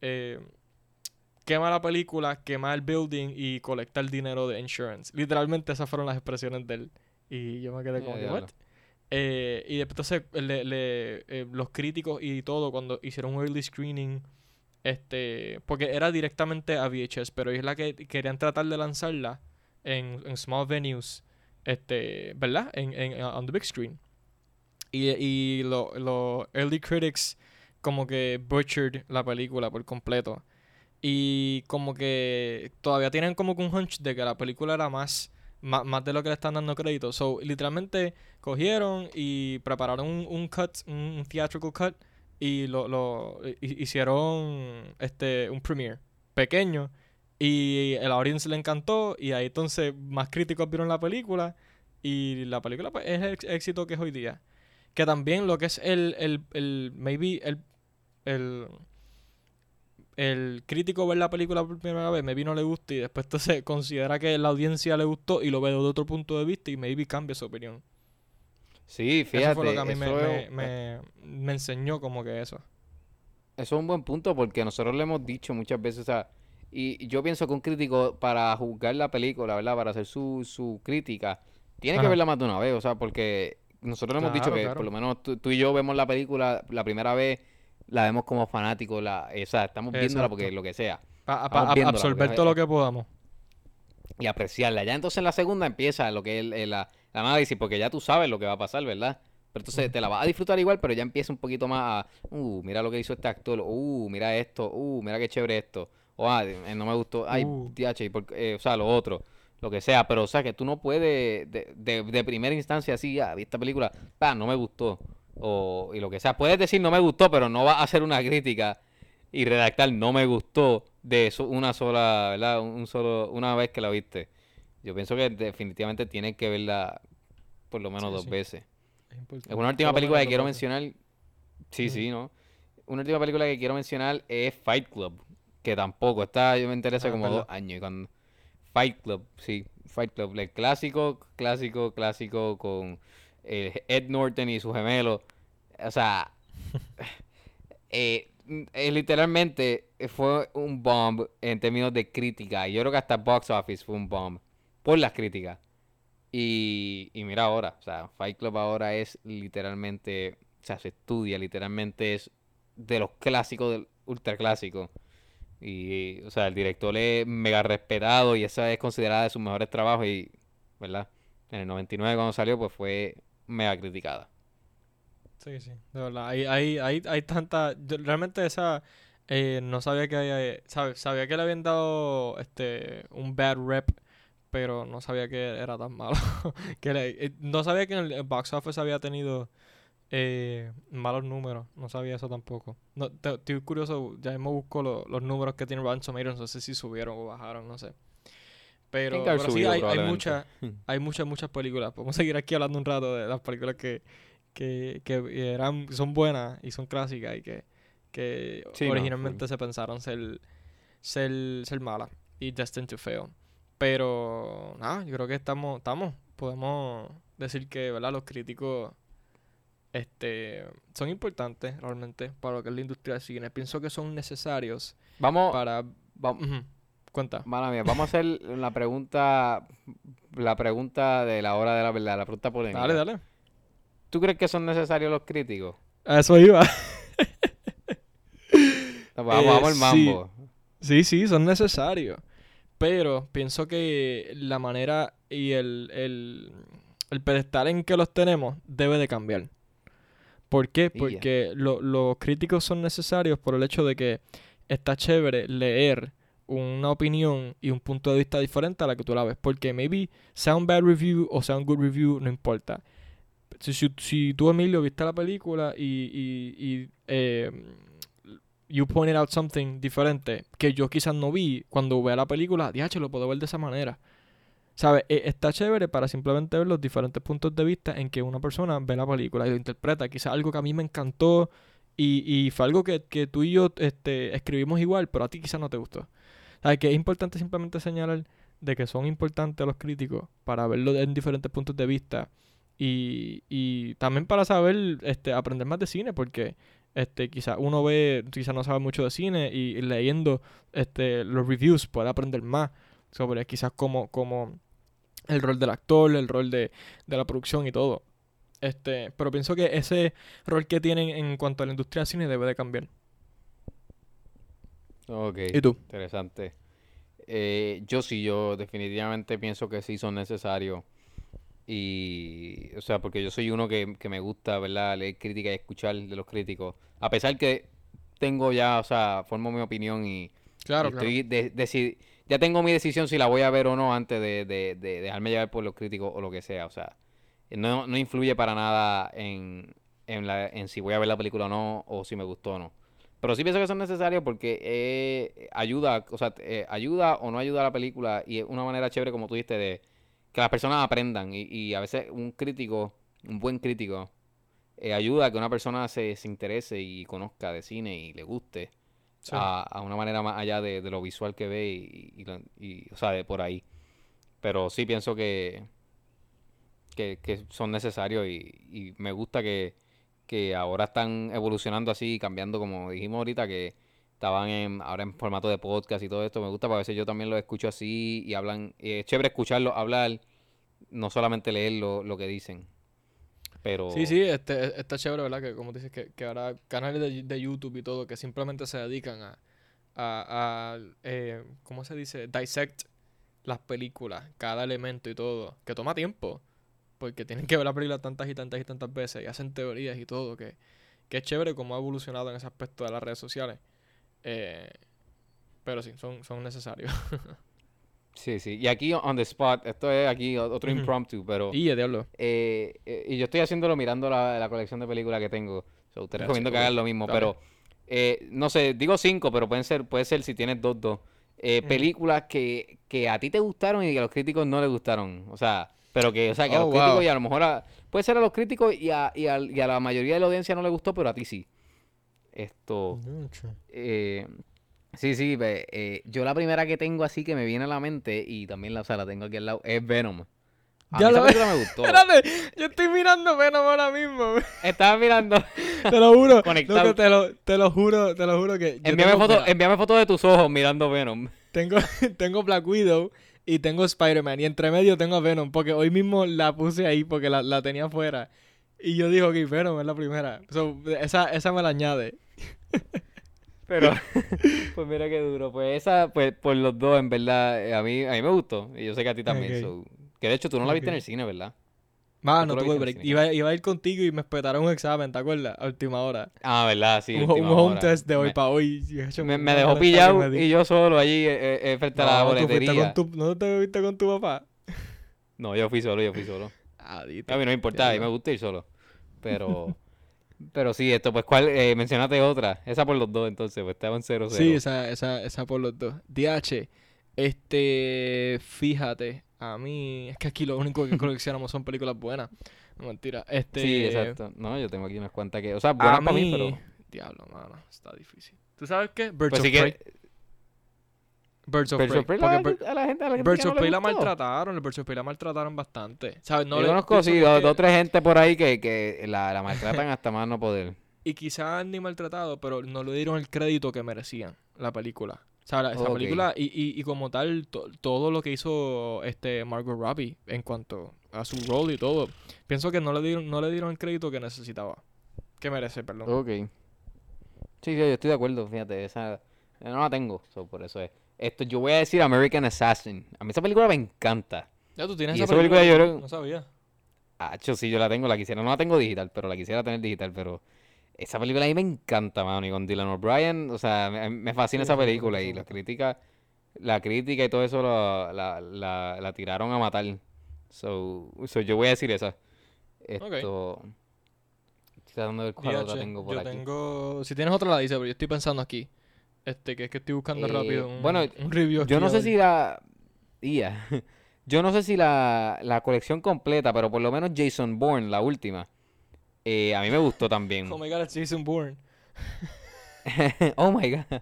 Speaker 3: eh, quema la película, quema el building y colecta el dinero de insurance. Literalmente esas fueron las expresiones de él. Y yo me quedé como, ¿what? Eh, y después entonces le, le, eh, los críticos y todo cuando hicieron un early screening este porque era directamente a VHS pero es la que querían tratar de lanzarla en, en small venues este verdad en, en on the big screen y, y los early critics como que butchered la película por completo y como que todavía tienen como que un hunch de que la película era más, más, de lo que le están dando crédito. So, literalmente cogieron y prepararon un, cut, un theatrical cut, y lo, lo hicieron este un premiere pequeño. Y el audience le encantó. Y ahí entonces más críticos vieron la película. Y la película pues, es el éxito que es hoy día. Que también lo que es el, el, el maybe el, el el crítico ver la película por primera vez, maybe no le gusta y después entonces considera que la audiencia le gustó y lo ve de otro punto de vista y maybe cambia su opinión.
Speaker 2: Sí, fíjate. Eso fue lo que
Speaker 3: a mí me, me, enseñó como que eso.
Speaker 2: Eso es un buen punto porque nosotros le hemos dicho muchas veces, o sea, y yo pienso que un crítico para juzgar la película, ¿verdad? Para hacer su, su crítica, tiene que verla más de una vez, o sea, porque nosotros le hemos dicho que por lo menos tú, tú, y yo vemos la película la primera vez la vemos como fanáticos, la, o sea, estamos viéndola porque lo que sea.
Speaker 3: Absorber todo lo que podamos.
Speaker 2: Y apreciarla. Ya entonces en la segunda empieza lo que es el, la, análisis, porque ya tú sabes lo que va a pasar, ¿verdad? Pero entonces te la vas a disfrutar igual, pero ya empieza un poquito más a, uh, mira lo que hizo este actor, uh, mira esto, uh, mira qué chévere esto. O, ah, eh, no me gustó, ay, uh. eh, o sea, lo otro, lo que sea. Pero, o sea, que tú no puedes, de, de, de primera instancia, así, ya, vi esta película, pa, no me gustó o y lo que sea. Puedes decir no me gustó, pero no va a hacer una crítica y redactar no me gustó de eso una sola, ¿verdad? Un solo, una vez que la viste. Yo pienso que definitivamente tienes que verla por lo menos dos veces. Es una última película que quiero mencionar. Sí, sí, ¿no? Una última película que quiero mencionar es Fight Club. Que tampoco, está, yo me interesa ah, como dos años. Cuando... Fight Club, sí, Fight Club. El clásico, clásico, clásico con eh, Ed Norton y su gemelo. O sea, eh, eh, literalmente fue un bomb en términos de crítica. Yo creo que hasta Box Office fue un bomb por las críticas. Y, y mira ahora, o sea, Fight Club ahora es literalmente, o sea, se estudia, literalmente es de los clásicos del ultra clásico. Y, o sea, el director es mega respetado y esa es considerada de sus mejores trabajos y, ¿verdad? En el 99 cuando salió, pues fue mega criticada.
Speaker 3: Sí, sí, de verdad. Hay, hay, hay, hay tanta. realmente esa. Eh, no sabía que había. sabía que le habían dado este un bad rep, pero no sabía que era tan malo. que eh, no sabía que en el box office había tenido eh, malos números. No sabía eso tampoco. No, estoy curioso, ya mismo busco los números que tiene Rotten Tomatoes. No sé si subieron o bajaron, no sé. Pero, sí, hay, hay, muchas, hay muchas, muchas películas. Podemos seguir aquí hablando un rato de las películas que, que, que eran, son buenas y son clásicas y que, que originalmente se pensaron ser, ser, ser malas y destined to fail. Pero nada, yo creo que estamos, estamos, podemos decir que, ¿verdad? Los críticos este son importantes realmente para lo que es la industria del cine. Pienso que son necesarios
Speaker 2: vamos,
Speaker 3: para...
Speaker 2: Vamos, Cuenta. Mala mía, vamos a hacer la pregunta la pregunta de la hora de la verdad, la pregunta polémica.
Speaker 3: Dale, dale.
Speaker 2: ¿Tú crees que son necesarios los críticos?
Speaker 3: A eso iba.
Speaker 2: vamos, vamos al eh, mambo.
Speaker 3: Sí. sí, son necesarios. Pero pienso que la manera y el, el, el pedestal en que los tenemos debe de cambiar. ¿Por qué? Porque los críticos son necesarios por el hecho de que está chévere leer una opinión y un punto de vista diferente a la que tú la ves. Porque maybe sea un bad review o sea un good review, no importa. Si, si, tú, Emilio, viste la película y, y, y eh, you pointed out something diferente que yo quizás no vi cuando vea la película, diache, lo puedo ver de esa manera. ¿Sabes? E- Está chévere para simplemente ver los diferentes puntos de vista en que una persona ve la película y lo interpreta. Quizás algo que a mí me encantó y, y fue algo que, que tú y yo este, escribimos igual, pero a ti quizás no te gustó. ¿Sabes? Que es importante simplemente señalar de que son importantes los críticos para verlo en diferentes puntos de vista y, y también para saber este, aprender más de cine, porque este, quizás uno ve, quizás no sabe mucho de cine y, leyendo este, los reviews puede aprender más sobre quizás cómo, cómo el rol del actor, el rol de, de la producción y todo. Este, pero pienso que ese rol que tienen en cuanto a la industria del cine debe de cambiar.
Speaker 2: Ok.
Speaker 3: ¿Y tú?
Speaker 2: Interesante. Eh, yo sí, yo definitivamente pienso que sí son necesarios. Y, o sea, porque yo soy uno que, que me gusta, ¿verdad? Leer críticas y escuchar de los críticos. A pesar que tengo ya, o sea, formo mi opinión y,
Speaker 3: Claro,
Speaker 2: de- deci- ya tengo mi decisión si la voy a ver o no antes de, de- de dejarme llevar por los críticos o lo que sea. O sea, no, no influye para nada en, en, la, en si voy a ver la película o no, o si me gustó o no. Pero sí pienso que son necesarios porque eh, ayuda, o sea, eh, ayuda o no ayuda a la película y es una manera chévere, como tú dijiste, de que las personas aprendan. Y, y a veces un crítico, un buen crítico, eh, ayuda a que una persona se, se interese y conozca de cine y le guste A, a una manera más allá de, de lo visual que ve y, y, y, o sea, de por ahí. Pero sí pienso que, que, que son necesarios y, y me gusta que, que ahora están evolucionando así, y cambiando, como dijimos ahorita, que estaban en, ahora en formato de podcast y todo esto. Me gusta porque a veces yo también lo escucho así y hablan, y es chévere escucharlo hablar, no solamente leer lo, lo que dicen.
Speaker 3: Sí, sí, este, está chévere, ¿verdad? Que como dices, que, que ahora canales de, de YouTube y todo que simplemente se dedican a, a, a, eh, ¿cómo se dice? Dissect las películas, cada elemento y todo, que toma tiempo, porque tienen que ver la película tantas y tantas y tantas veces y hacen teorías y todo, que, que es chévere cómo ha evolucionado en ese aspecto de las redes sociales. Eh, pero sí, son, son necesarios.
Speaker 2: Sí, sí. Y aquí on the spot, esto es aquí otro impromptu, pero
Speaker 3: y, diablo.
Speaker 2: eh, eh, y yo estoy haciéndolo mirando la, la colección de películas que tengo. So, te
Speaker 3: Ya,
Speaker 2: recomiendo que hagas lo mismo,
Speaker 3: Dale.
Speaker 2: pero eh, no sé, digo cinco, pero pueden ser, puede ser si tienes dos, dos. Eh, películas que, que a ti te gustaron y que a los críticos no les gustaron. O sea, pero que, o sea, que a
Speaker 3: Oh,
Speaker 2: los críticos y a lo mejor a- puede ser a los críticos y a, y, a, y a la mayoría de la audiencia no le gustó, pero a ti sí. Esto. Eh, sí, sí, ve, eh, yo la primera que tengo así que me viene a la mente y también la, o sea, la tengo aquí al lado es Venom. A
Speaker 3: Ya
Speaker 2: mí esa película me gustó.
Speaker 3: Espérate, yo estoy mirando Venom ahora mismo.
Speaker 2: Estaba mirando.
Speaker 3: Te lo juro.
Speaker 2: Conectado.
Speaker 3: te, lo, te lo juro, te lo juro que.
Speaker 2: Envíame
Speaker 3: tengo-
Speaker 2: foto,
Speaker 3: mira,
Speaker 2: envíame foto de tus ojos mirando Venom.
Speaker 3: Tengo, tengo Black Widow y tengo Spider-Man. Y entre medio tengo a Venom. Porque hoy mismo la puse ahí porque la, la tenía afuera. Y yo dije, ok, Venom es la primera. So, esa, esa me la añade.
Speaker 2: Pero, pues mira qué duro. Pues esa, pues por los dos, en verdad, eh, a mí, a mí me gustó. Y yo sé que a ti también.
Speaker 3: Ok.
Speaker 2: so, que de hecho tú no la viste en el cine, ¿verdad?
Speaker 3: Mano,
Speaker 2: la
Speaker 3: tuve break. Iba, iba a ir contigo y me esperaron un examen, ¿te acuerdas? A última hora.
Speaker 2: Ah, ¿verdad? Sí,
Speaker 3: un, un home
Speaker 2: hora.
Speaker 3: test de hoy
Speaker 2: Me-
Speaker 3: para hoy.
Speaker 2: Me,
Speaker 3: me
Speaker 2: me dejó pillado y yo solo allí eh, eh, frente a la
Speaker 3: No, tú fuiste
Speaker 2: boletería.
Speaker 3: tu, ¿No te viste con tu papá?
Speaker 2: No, yo fui solo, yo fui solo.
Speaker 3: Adito.
Speaker 2: A mí no me importa, a mí me gusta ir solo. Pero, pero sí, esto, pues, ¿cuál? Eh, mencionate otra. Esa por los dos, entonces, pues estaban 0-0.
Speaker 3: Sí, esa, esa, esa por los dos. DH, este, fíjate, a mí, es que aquí lo único que coleccionamos son películas buenas. No, mentira. Este,
Speaker 2: Sí, exacto. No, yo tengo aquí unas cuantas que, o sea, buenas para
Speaker 3: mí,
Speaker 2: mí, pero...
Speaker 3: diablo, mano, está difícil. ¿Tú sabes qué? Birds
Speaker 2: Pues
Speaker 3: of
Speaker 2: sí
Speaker 3: Prey.
Speaker 2: que...
Speaker 3: Birds of
Speaker 2: Birds
Speaker 3: Prey.
Speaker 2: of Prey,
Speaker 3: Porque
Speaker 2: la- a la gente, a la gente
Speaker 3: Birds of
Speaker 2: no le
Speaker 3: Prey la maltrataron, los Birds of Prey la maltrataron bastante. ¿Sabes? No
Speaker 2: yo
Speaker 3: le
Speaker 2: conozco, sí, dos, o tres gente por ahí que, que la, la maltratan hasta más no poder.
Speaker 3: Y quizás ni maltratado, pero no le dieron el crédito que merecían la película. O sea, la- esa película y, y, y como tal, to- todo lo que hizo este Margot Robbie en cuanto a su rol y todo, pienso que no le dieron, no le dieron el crédito que necesitaba. Que merece, perdón.
Speaker 2: Ok. Sí, sí, yo estoy de acuerdo, fíjate, esa no la tengo, so, por eso es. Esto, yo voy a decir American Assassin. A mí esa película me encanta.
Speaker 3: Ya tú tienes
Speaker 2: y
Speaker 3: esa
Speaker 2: esa película yo creo-
Speaker 3: No sabía.
Speaker 2: Ah, yo sí, yo la tengo, la quisiera. No la tengo digital, pero la quisiera tener digital, pero esa película a mí me encanta, mano. Y con Dylan O'Brien, o sea, me, me fascina
Speaker 3: Sí,
Speaker 2: esa
Speaker 3: película
Speaker 2: película. Y la crítica, la crítica y todo eso la, la, la, la tiraron a matar. So, so yo voy a decir esa. Esto. Estoy tratando de ver cuál otra tengo por
Speaker 3: yo
Speaker 2: aquí.
Speaker 3: tengo... Si tienes otra la dice, pero yo estoy pensando aquí. Este, que es que estoy buscando
Speaker 2: Eh,
Speaker 3: rápido un,
Speaker 2: bueno,
Speaker 3: un review
Speaker 2: Yo no sé si la... Ia. Yo no sé si la, la colección completa, pero por lo menos Jason Bourne, la última, eh, a mí me gustó también.
Speaker 3: Oh my god, it's Jason Bourne.
Speaker 2: oh my god.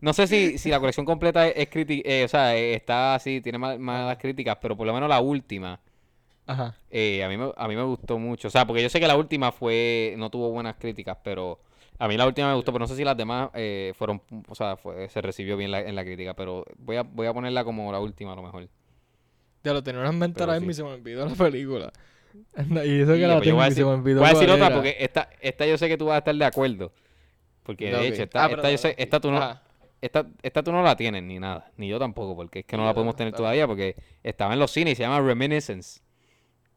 Speaker 2: No sé si, si la colección completa es, crítica, o sea, eh, está así, tiene mal- malas críticas, pero por lo menos la última,
Speaker 3: Ajá.
Speaker 2: eh, a mí me, a mí me gustó mucho. O sea, porque yo sé que la última fue, no tuvo buenas críticas, pero a mí la última me gustó, pero no sé si las demás eh, fueron, o sea, fue- se recibió bien la- en la crítica, pero voy a, voy a ponerla como la última a lo mejor.
Speaker 3: Ya lo tenía en mente ahora mismo y se me olvidó la película. Y eso
Speaker 2: Y
Speaker 3: que la tengo
Speaker 2: voy a
Speaker 3: y se me
Speaker 2: decir,
Speaker 3: olvidó
Speaker 2: voy a decir
Speaker 3: cuál
Speaker 2: otra
Speaker 3: era.
Speaker 2: porque esta, esta yo sé que tú vas a estar de acuerdo. Porque de hecho, esta,
Speaker 3: Ah, pero
Speaker 2: esta, yo
Speaker 3: dale,
Speaker 2: sé-
Speaker 3: sí.
Speaker 2: esta tú no,
Speaker 3: Ajá.
Speaker 2: esta, esta tú no la tienes ni nada, ni yo tampoco, porque es que no la podemos tener todavía porque estaba en los cines y se llama Reminiscence.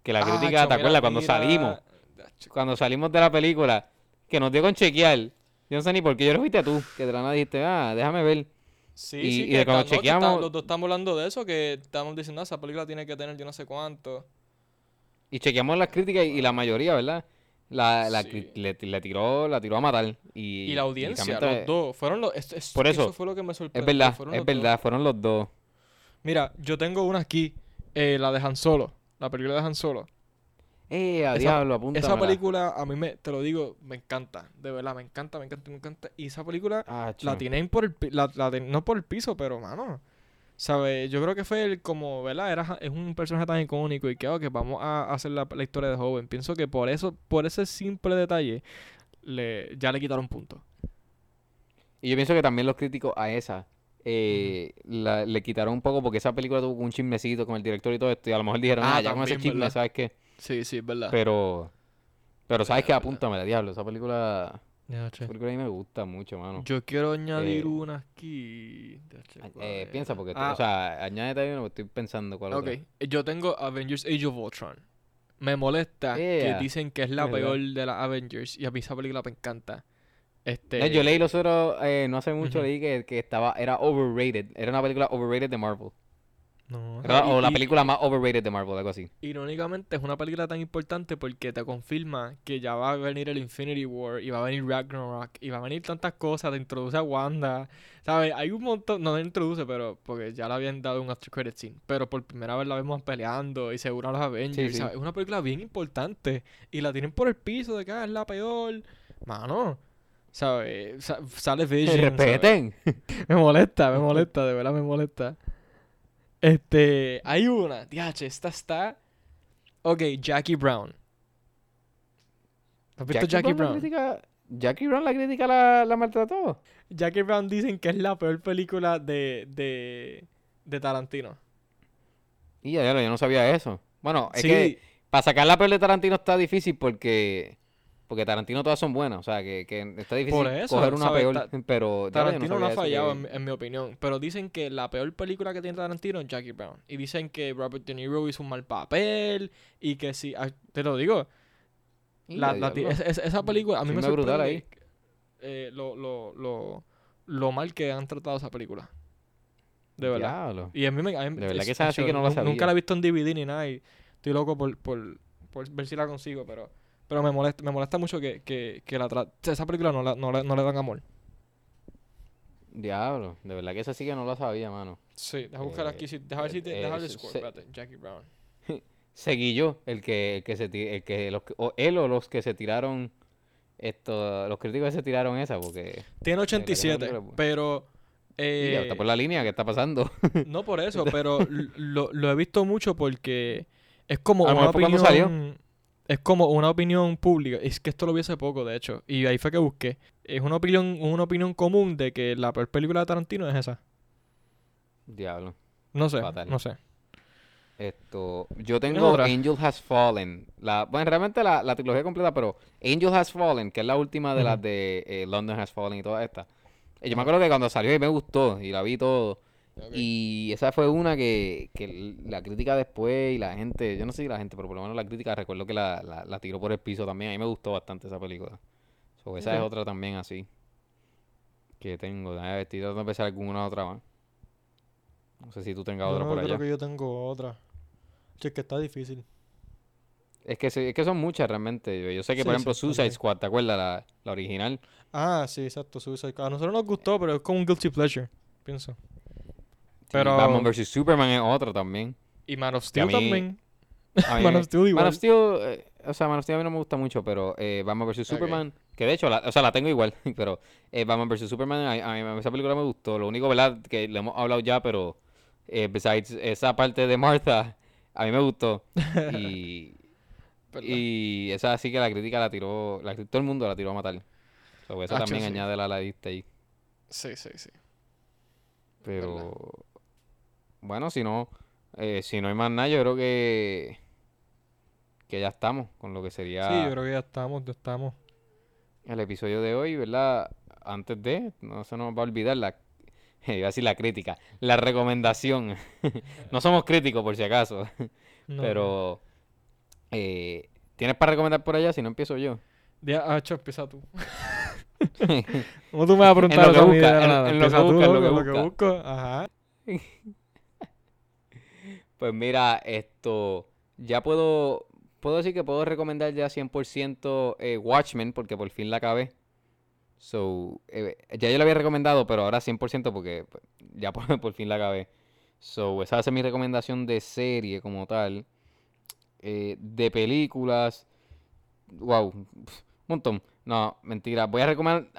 Speaker 2: Que la crítica,
Speaker 3: Acho,
Speaker 2: ¿te
Speaker 3: Ah, mira,
Speaker 2: acuerdas? Cuando
Speaker 3: mira.
Speaker 2: salimos, cuando salimos de la película, que nos dio con chequear. Yo no sé ni por qué, yo lo fuiste tú, que de la nada dijiste, ah, déjame ver.
Speaker 3: Sí,
Speaker 2: Y-
Speaker 3: sí,
Speaker 2: y
Speaker 3: que
Speaker 2: de cuando chequeamos-
Speaker 3: está- los dos estamos hablando de eso, que estamos diciendo, "Ah, esa película tiene que tener yo no sé cuánto.
Speaker 2: Y chequeamos las críticas y, y la mayoría, ¿verdad? La, la
Speaker 3: Sí.
Speaker 2: le, le tiró, la tiró a matar. Y,
Speaker 3: Y, la audiencia, los dos, fueron los... es- es-
Speaker 2: Por eso,
Speaker 3: fue lo que me
Speaker 2: Es
Speaker 3: sorprendió.
Speaker 2: verdad,
Speaker 3: fueron
Speaker 2: es
Speaker 3: dos.
Speaker 2: verdad, fueron los dos.
Speaker 3: Mira, yo tengo una aquí, eh, la de Han Solo, la película de Han Solo.
Speaker 2: Eh, a
Speaker 3: Esa-
Speaker 2: diablo, apúntamela.
Speaker 3: Esa película, a mí me, te lo digo, me encanta, de verdad, me encanta, me encanta, me encanta. Y esa película
Speaker 2: Ah,
Speaker 3: la tienen por el, la, la ten- no por el piso, pero mano, ¿sabes? Yo creo que fue el como, ¿verdad? Era, es un personaje tan icónico y que, vamos a hacer la, la historia de joven. Pienso que por eso, por ese simple detalle, le, ya le quitaron puntos.
Speaker 2: Y yo pienso que también los críticos a esa eh, la- le quitaron un poco porque esa película tuvo un chismecito con el director y todo esto. Y a lo mejor dijeron,
Speaker 3: Ah,
Speaker 2: ah, ya con ese chisme. ¿sabes qué?
Speaker 3: Sí, sí, es verdad.
Speaker 2: Pero, pero ¿sabes
Speaker 3: verdad.
Speaker 2: Apúntamela, diablo. Esa película, esa película a mí me gusta mucho, mano.
Speaker 3: Yo quiero añadir
Speaker 2: Eh,
Speaker 3: una aquí. Ya, che,
Speaker 2: A-
Speaker 3: ¿cuál
Speaker 2: eh, piensa porque,
Speaker 3: Ah,
Speaker 2: o sea, añádete ahí uno porque estoy pensando cuál
Speaker 3: Ok,
Speaker 2: otra.
Speaker 3: eh, yo tengo Avengers Age of Ultron. Me molesta que dicen que es la
Speaker 2: es verdad.
Speaker 3: peor de las Avengers y a mí esa película me encanta. Este,
Speaker 2: yo leí los otros, eh, no hace mucho leí que, que estaba, era overrated. Era una película overrated de Marvel.
Speaker 3: No, y-
Speaker 2: o la película más overrated de Marvel, algo así.
Speaker 3: Irónicamente es una película tan importante porque te confirma que ya va a venir el Infinity War y va a venir Ragnarok y va a venir tantas cosas, te introduce a Wanda, ¿sabes? Hay un montón, no te introduce, pero porque ya le habían dado un after credit scene, pero por primera vez la vemos peleando y se unen a los Avengers,
Speaker 2: sí.
Speaker 3: ¿sabes? Es una película bien importante y la tienen por el piso de que ah, es la peor, mano. ¿Sabes? Sa- sale Vision.
Speaker 2: Respeten.
Speaker 3: Me molesta, me molesta, de verdad me molesta. Este, hay una, DH, esta está. Ok, Jackie Brown. ¿Has visto Jackie, Brown?
Speaker 2: Jackie Brown la crítica la, la maltrató.
Speaker 3: Jackie Brown dicen que es la peor película de, de, de Tarantino.
Speaker 2: Y ya, ya, yo no sabía eso. Bueno, es
Speaker 3: sí,
Speaker 2: que para sacar la peor de Tarantino está difícil porque porque Tarantino todas son buenas, o sea, que, que está difícil
Speaker 3: eso,
Speaker 2: coger una
Speaker 3: ¿sabes?
Speaker 2: peor,
Speaker 3: Ta-
Speaker 2: pero
Speaker 3: Tarantino no
Speaker 2: sabía
Speaker 3: ha fallado,
Speaker 2: que-
Speaker 3: en, mi- en mi opinión. Pero dicen que la peor película que tiene Tarantino es Jackie Brown. Y dicen que Robert De Niro hizo un mal papel. Y que si. ah, Te lo digo. La- la es- es- esa película a mí me
Speaker 2: brutal
Speaker 3: sorprende eh, lo, lo, lo, lo mal que han tratado esa película. De verdad.
Speaker 2: Diablo.
Speaker 3: Y a mí me. a mí-
Speaker 2: De verdad
Speaker 3: es-
Speaker 2: que esa sí
Speaker 3: yo
Speaker 2: que no la
Speaker 3: nu- Nunca
Speaker 2: sabía.
Speaker 3: la he visto en DVD ni nada. Y estoy loco por, por, por ver si la consigo. Pero, pero me molesta, me molesta mucho que, que, que la esa película no, la, no, le- no le dan amor.
Speaker 2: Diablo, de verdad que esa sí que no la sabía, mano.
Speaker 3: Sí, deja buscar
Speaker 2: Eh,
Speaker 3: aquí. si- deja ver si te.
Speaker 2: eh,
Speaker 3: deja el score.
Speaker 2: se-
Speaker 3: Espérate. Jackie Brown.
Speaker 2: Seguí yo, el que, el que se el que los o él o los que se tiraron esto, los críticos se tiraron esa, porque
Speaker 3: Tiene
Speaker 2: que esa
Speaker 3: 87,
Speaker 2: película es buena.
Speaker 3: pero. eh,
Speaker 2: está por la línea que está pasando.
Speaker 3: No por eso, pero lo, lo he visto mucho porque es como
Speaker 2: A
Speaker 3: una opinión.
Speaker 2: salió.
Speaker 3: Es como una opinión pública. Es que esto lo vi hace poco, de hecho. Y ahí fue que busqué. Es una opinión, una opinión común de que la peor película de Tarantino es esa.
Speaker 2: Diablo.
Speaker 3: No sé,
Speaker 2: Fatal.
Speaker 3: no sé.
Speaker 2: Esto, yo
Speaker 3: ¿Tienes
Speaker 2: tengo
Speaker 3: otra?
Speaker 2: Angel Has Fallen. La, bueno, realmente la, la trilogía completa, pero Angel Has Fallen, que es la última de las de eh, London Has Fallen y todas estas. Eh, Yo me acuerdo que cuando salió y me gustó y la vi todo. Y esa fue una que, que la crítica después y la gente, yo no sé si la gente, pero por lo menos la crítica recuerdo que la, la, la tiró por el piso también. A mí me gustó bastante esa película. So, esa es
Speaker 3: Ok.
Speaker 2: otra también así. Que tengo. Ver, estoy tratando de pensar alguna otra más. No sé si tú tengas
Speaker 3: Yo
Speaker 2: otra
Speaker 3: no
Speaker 2: por
Speaker 3: creo
Speaker 2: allá.
Speaker 3: que yo tengo otra. Che, que está difícil.
Speaker 2: Es que, es que son muchas realmente. Yo, yo sé que, por
Speaker 3: Sí,
Speaker 2: ejemplo,
Speaker 3: sí,
Speaker 2: Suicide
Speaker 3: también.
Speaker 2: Squad, ¿te acuerdas? La, la original.
Speaker 3: Ah, sí, exacto. Suicide Squad. A nosotros nos gustó, pero es como un guilty pleasure, pienso. Pero-
Speaker 2: Batman vs. Superman es otro también.
Speaker 3: Y Man of Steel
Speaker 2: mí-
Speaker 3: también. Man of Steel igual.
Speaker 2: Man of Steel, eh, o sea, Man of Steel a mí no me gusta mucho, pero eh, Batman vs. Superman, que de hecho, la, o sea, la tengo igual, pero eh, Batman vs. Superman, a, a mí esa película me gustó. Lo único, ¿verdad? Que le hemos hablado ya, pero eh, besides esa parte de Martha, a mí me gustó. Y, y esa sí que la crítica la tiró, la, todo el mundo la tiró a matar. So, esa
Speaker 3: Hacho,
Speaker 2: también
Speaker 3: sí.
Speaker 2: añade la, la lista ahí.
Speaker 3: Sí, sí, sí.
Speaker 2: Pero bueno, si no, eh, si no hay más nada, yo creo que que ya estamos con lo que sería
Speaker 3: Sí, yo creo que ya estamos, ya estamos.
Speaker 2: el episodio de hoy, ¿verdad? Antes de, no se nos va a olvidar la, iba a decir la crítica, la recomendación. No somos críticos por si acaso,
Speaker 3: No,
Speaker 2: pero eh, ¿tienes para recomendar por allá? Si no empiezo yo.
Speaker 3: Ya, ah, empieza tú. ¿Cómo tú me vas a preguntar
Speaker 2: lo que busca, en- lo que en lo que
Speaker 3: busco. Ajá.
Speaker 2: Pues mira, esto, ya puedo, puedo decir que puedo recomendar ya 100% eh, Watchmen porque por fin la acabé. So, eh, ya yo la había recomendado, pero ahora 100% porque pues, ya por, por fin la acabé. So, esa va a ser mi recomendación de serie como tal. Eh, de películas, wow, un montón. No, mentira. Voy a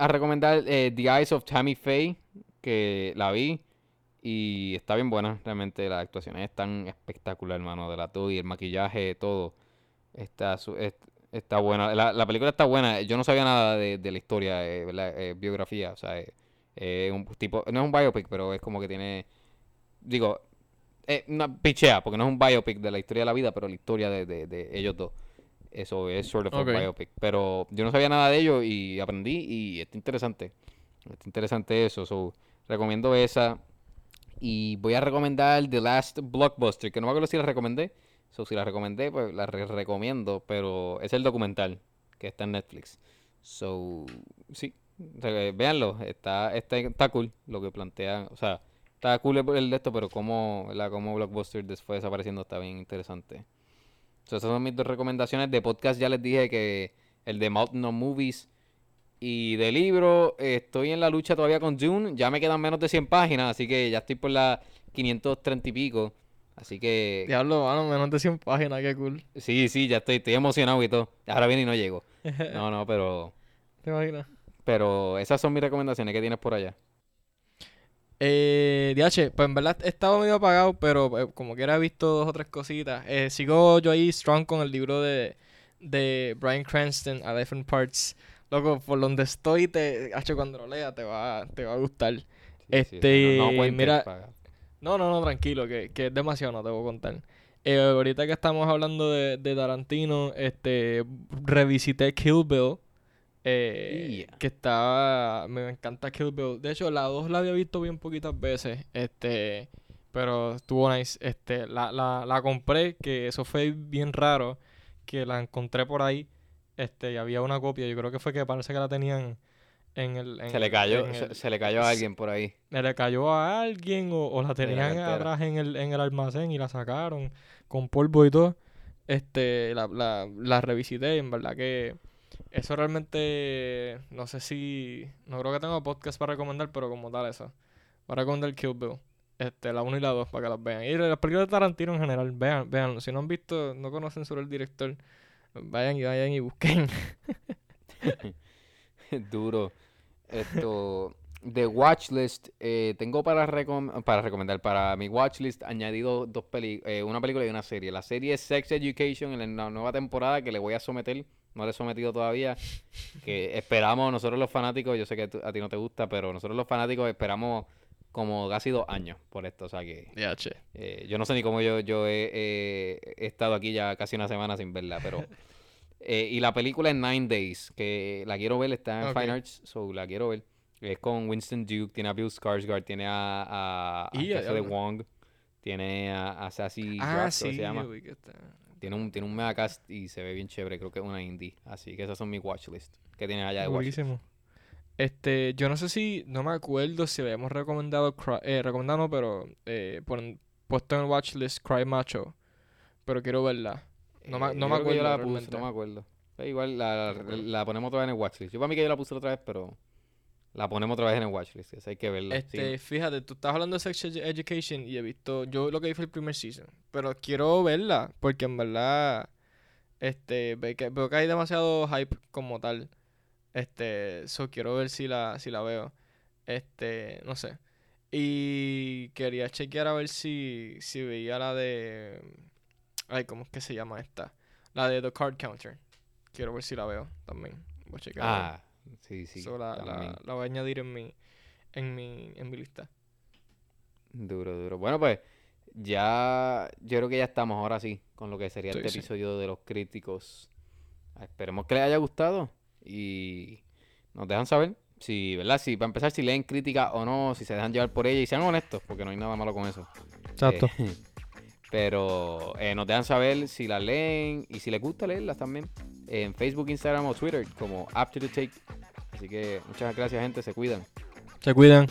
Speaker 2: recomendar, eh, The Eyes of Tammy Faye, que la vi. Y está bien buena, realmente las actuaciones están espectacular, hermano, de la y el maquillaje, todo. Está, su- es- está buena. La, la película está buena. Yo no sabía nada de, de la historia, eh, ¿verdad? Eh, biografía, o sea, eh, eh, un tipo, no es un biopic, pero es como que tiene, digo, eh, una pichea, porque no es un biopic de la historia de la vida, pero la historia de, de, de ellos dos. Eso es sort of a biopic. Pero yo no sabía nada de ellos y aprendí y está interesante. Está interesante eso. So, recomiendo esa. Y voy a recomendar The Last Blockbuster, que no me acuerdo si la recomendé. So, si la recomendé, pues la re- recomiendo. Pero es el documental que está en Netflix. So, sí, re- véanlo. Está, está, está cool lo que plantean. O sea, está cool el de esto, pero como, la como Blockbuster después desapareciendo está bien interesante. So, esas son mis dos recomendaciones. De podcast ya les dije que el de Mountain of Movies y de libro, estoy en la lucha todavía con Dune. Ya me quedan menos de 100 páginas, así que ya estoy por las 530 y pico. Así que
Speaker 3: Diablo, mano, menos de 100 páginas, qué cool.
Speaker 2: sí, sí, ya estoy, estoy emocionado y todo. Ahora viene y no llego. No, no, pero
Speaker 3: ¿Te imaginas?
Speaker 2: pero esas son mis recomendaciones que tienes por allá.
Speaker 3: Eh, DH, pues en verdad estaba medio apagado, pero eh, como que era he visto dos o tres cositas. Eh, sigo yo ahí strong con el libro de, de Brian Cranston, A Different Parts. Loco, por donde estoy, te, hacho, cuando lo lea te va, te va a gustar.
Speaker 2: Sí, sí,
Speaker 3: Este,
Speaker 2: no, no
Speaker 3: mira, No, no, no, tranquilo, que, que es demasiado, no te voy a contar. Eh, ahorita que estamos hablando de, de Tarantino, este, revisité Kill Bill. eh,
Speaker 2: Yeah.
Speaker 3: Que está. Me encanta Kill Bill. De hecho, la 2 la había visto bien poquitas veces. Este. Pero estuvo nice. Este, la, la, la compré, que eso fue bien raro. Que la encontré por ahí. Este, y había una copia. Yo creo que fue que parece que la tenían en el. en
Speaker 2: Se le cayó, se,
Speaker 3: el-
Speaker 2: se le cayó a alguien por ahí.
Speaker 3: me le cayó a alguien o, o la tenían atrás en el, en el almacén y la sacaron con polvo y todo. Este, la, la, la revisité y en verdad que eso realmente, no sé si, no creo que tenga podcast para recomendar, pero como tal eso. Voy a recomendar Kill Bill. Este, la 1 y la 2 para que las vean. Y las películas de Tarantino en general, vean, vean. Si no han visto, no conocen sobre el director, vayan y vayan y busquen.
Speaker 2: Duro. Esto, de watchlist, eh, tengo para, recom- para recomendar, para mi watchlist, añadido dos peli eh, una película y una serie. La serie es Sex Education en la nueva temporada que le voy a someter, no le he sometido todavía, que esperamos nosotros los fanáticos, yo sé que a ti no te gusta, pero nosotros los fanáticos esperamos como casi dos años por esto, o sea que
Speaker 3: Ya, che.
Speaker 2: eh, yo no sé ni cómo yo, yo he, he estado aquí ya casi una semana sin verla, pero... eh, y la película es Nine Days, que la quiero ver, está en. Fine Arts, so la quiero ver. Es con Winston Duke, tiene a Bill Skarsgård, tiene a, a, a
Speaker 3: Y
Speaker 2: de. Wong, tiene a, a Sassy
Speaker 3: Ah, sí,
Speaker 2: se llama. Tiene un, tiene un mega cast y se ve bien chévere, creo que es una indie. Así que esas son mis watchlist que tienes allá de watchlist.
Speaker 3: Buenísimo. Este, yo no sé si, no me acuerdo si habíamos recomendado, eh, recomendado pero eh, puesto en watchlist Cry Macho, pero quiero verla. No, me-
Speaker 2: Eh,
Speaker 3: no
Speaker 2: yo
Speaker 3: me acuerdo
Speaker 2: la
Speaker 3: realmente.
Speaker 2: puse, no me acuerdo. Eh, igual la,
Speaker 3: acuerdo.
Speaker 2: la ponemos otra vez en el watchlist. Yo para mí que yo la puse otra vez, pero la ponemos otra vez en el watchlist. Esa hay que verla.
Speaker 3: Este,
Speaker 2: sí.
Speaker 3: fíjate, tú estás hablando de Sex Edu- Education y he visto, yo lo que vi fue el primer season, pero quiero verla porque en verdad, este, veo que hay demasiado hype como tal, este, so quiero ver si la, si la veo, este, no sé, y quería chequear a ver si, si veía la de, ay, ¿cómo es que se llama esta? La de The Card Counter, quiero ver si la veo también, voy a ver.
Speaker 2: Ah, sí, sí.
Speaker 3: So, la, la- la voy a añadir en mi, en mi, en mi lista.
Speaker 2: Duro, duro. Bueno, pues ya yo creo que ya estamos ahora sí con lo que sería
Speaker 3: Sí,
Speaker 2: este
Speaker 3: sí.
Speaker 2: episodio de los críticos. Esperemos que les haya gustado y nos dejan saber si, ¿verdad? Si para empezar, si leen crítica o no, si se dejan llevar por ella y sean honestos, porque no hay nada malo con eso.
Speaker 3: Exacto.
Speaker 2: Eh, pero eh, nos dejan saber si las leen y si les gusta leerlas también en Facebook, Instagram o Twitter como Up to the Take. Así que muchas gracias, gente. Se cuidan.
Speaker 3: Se cuidan.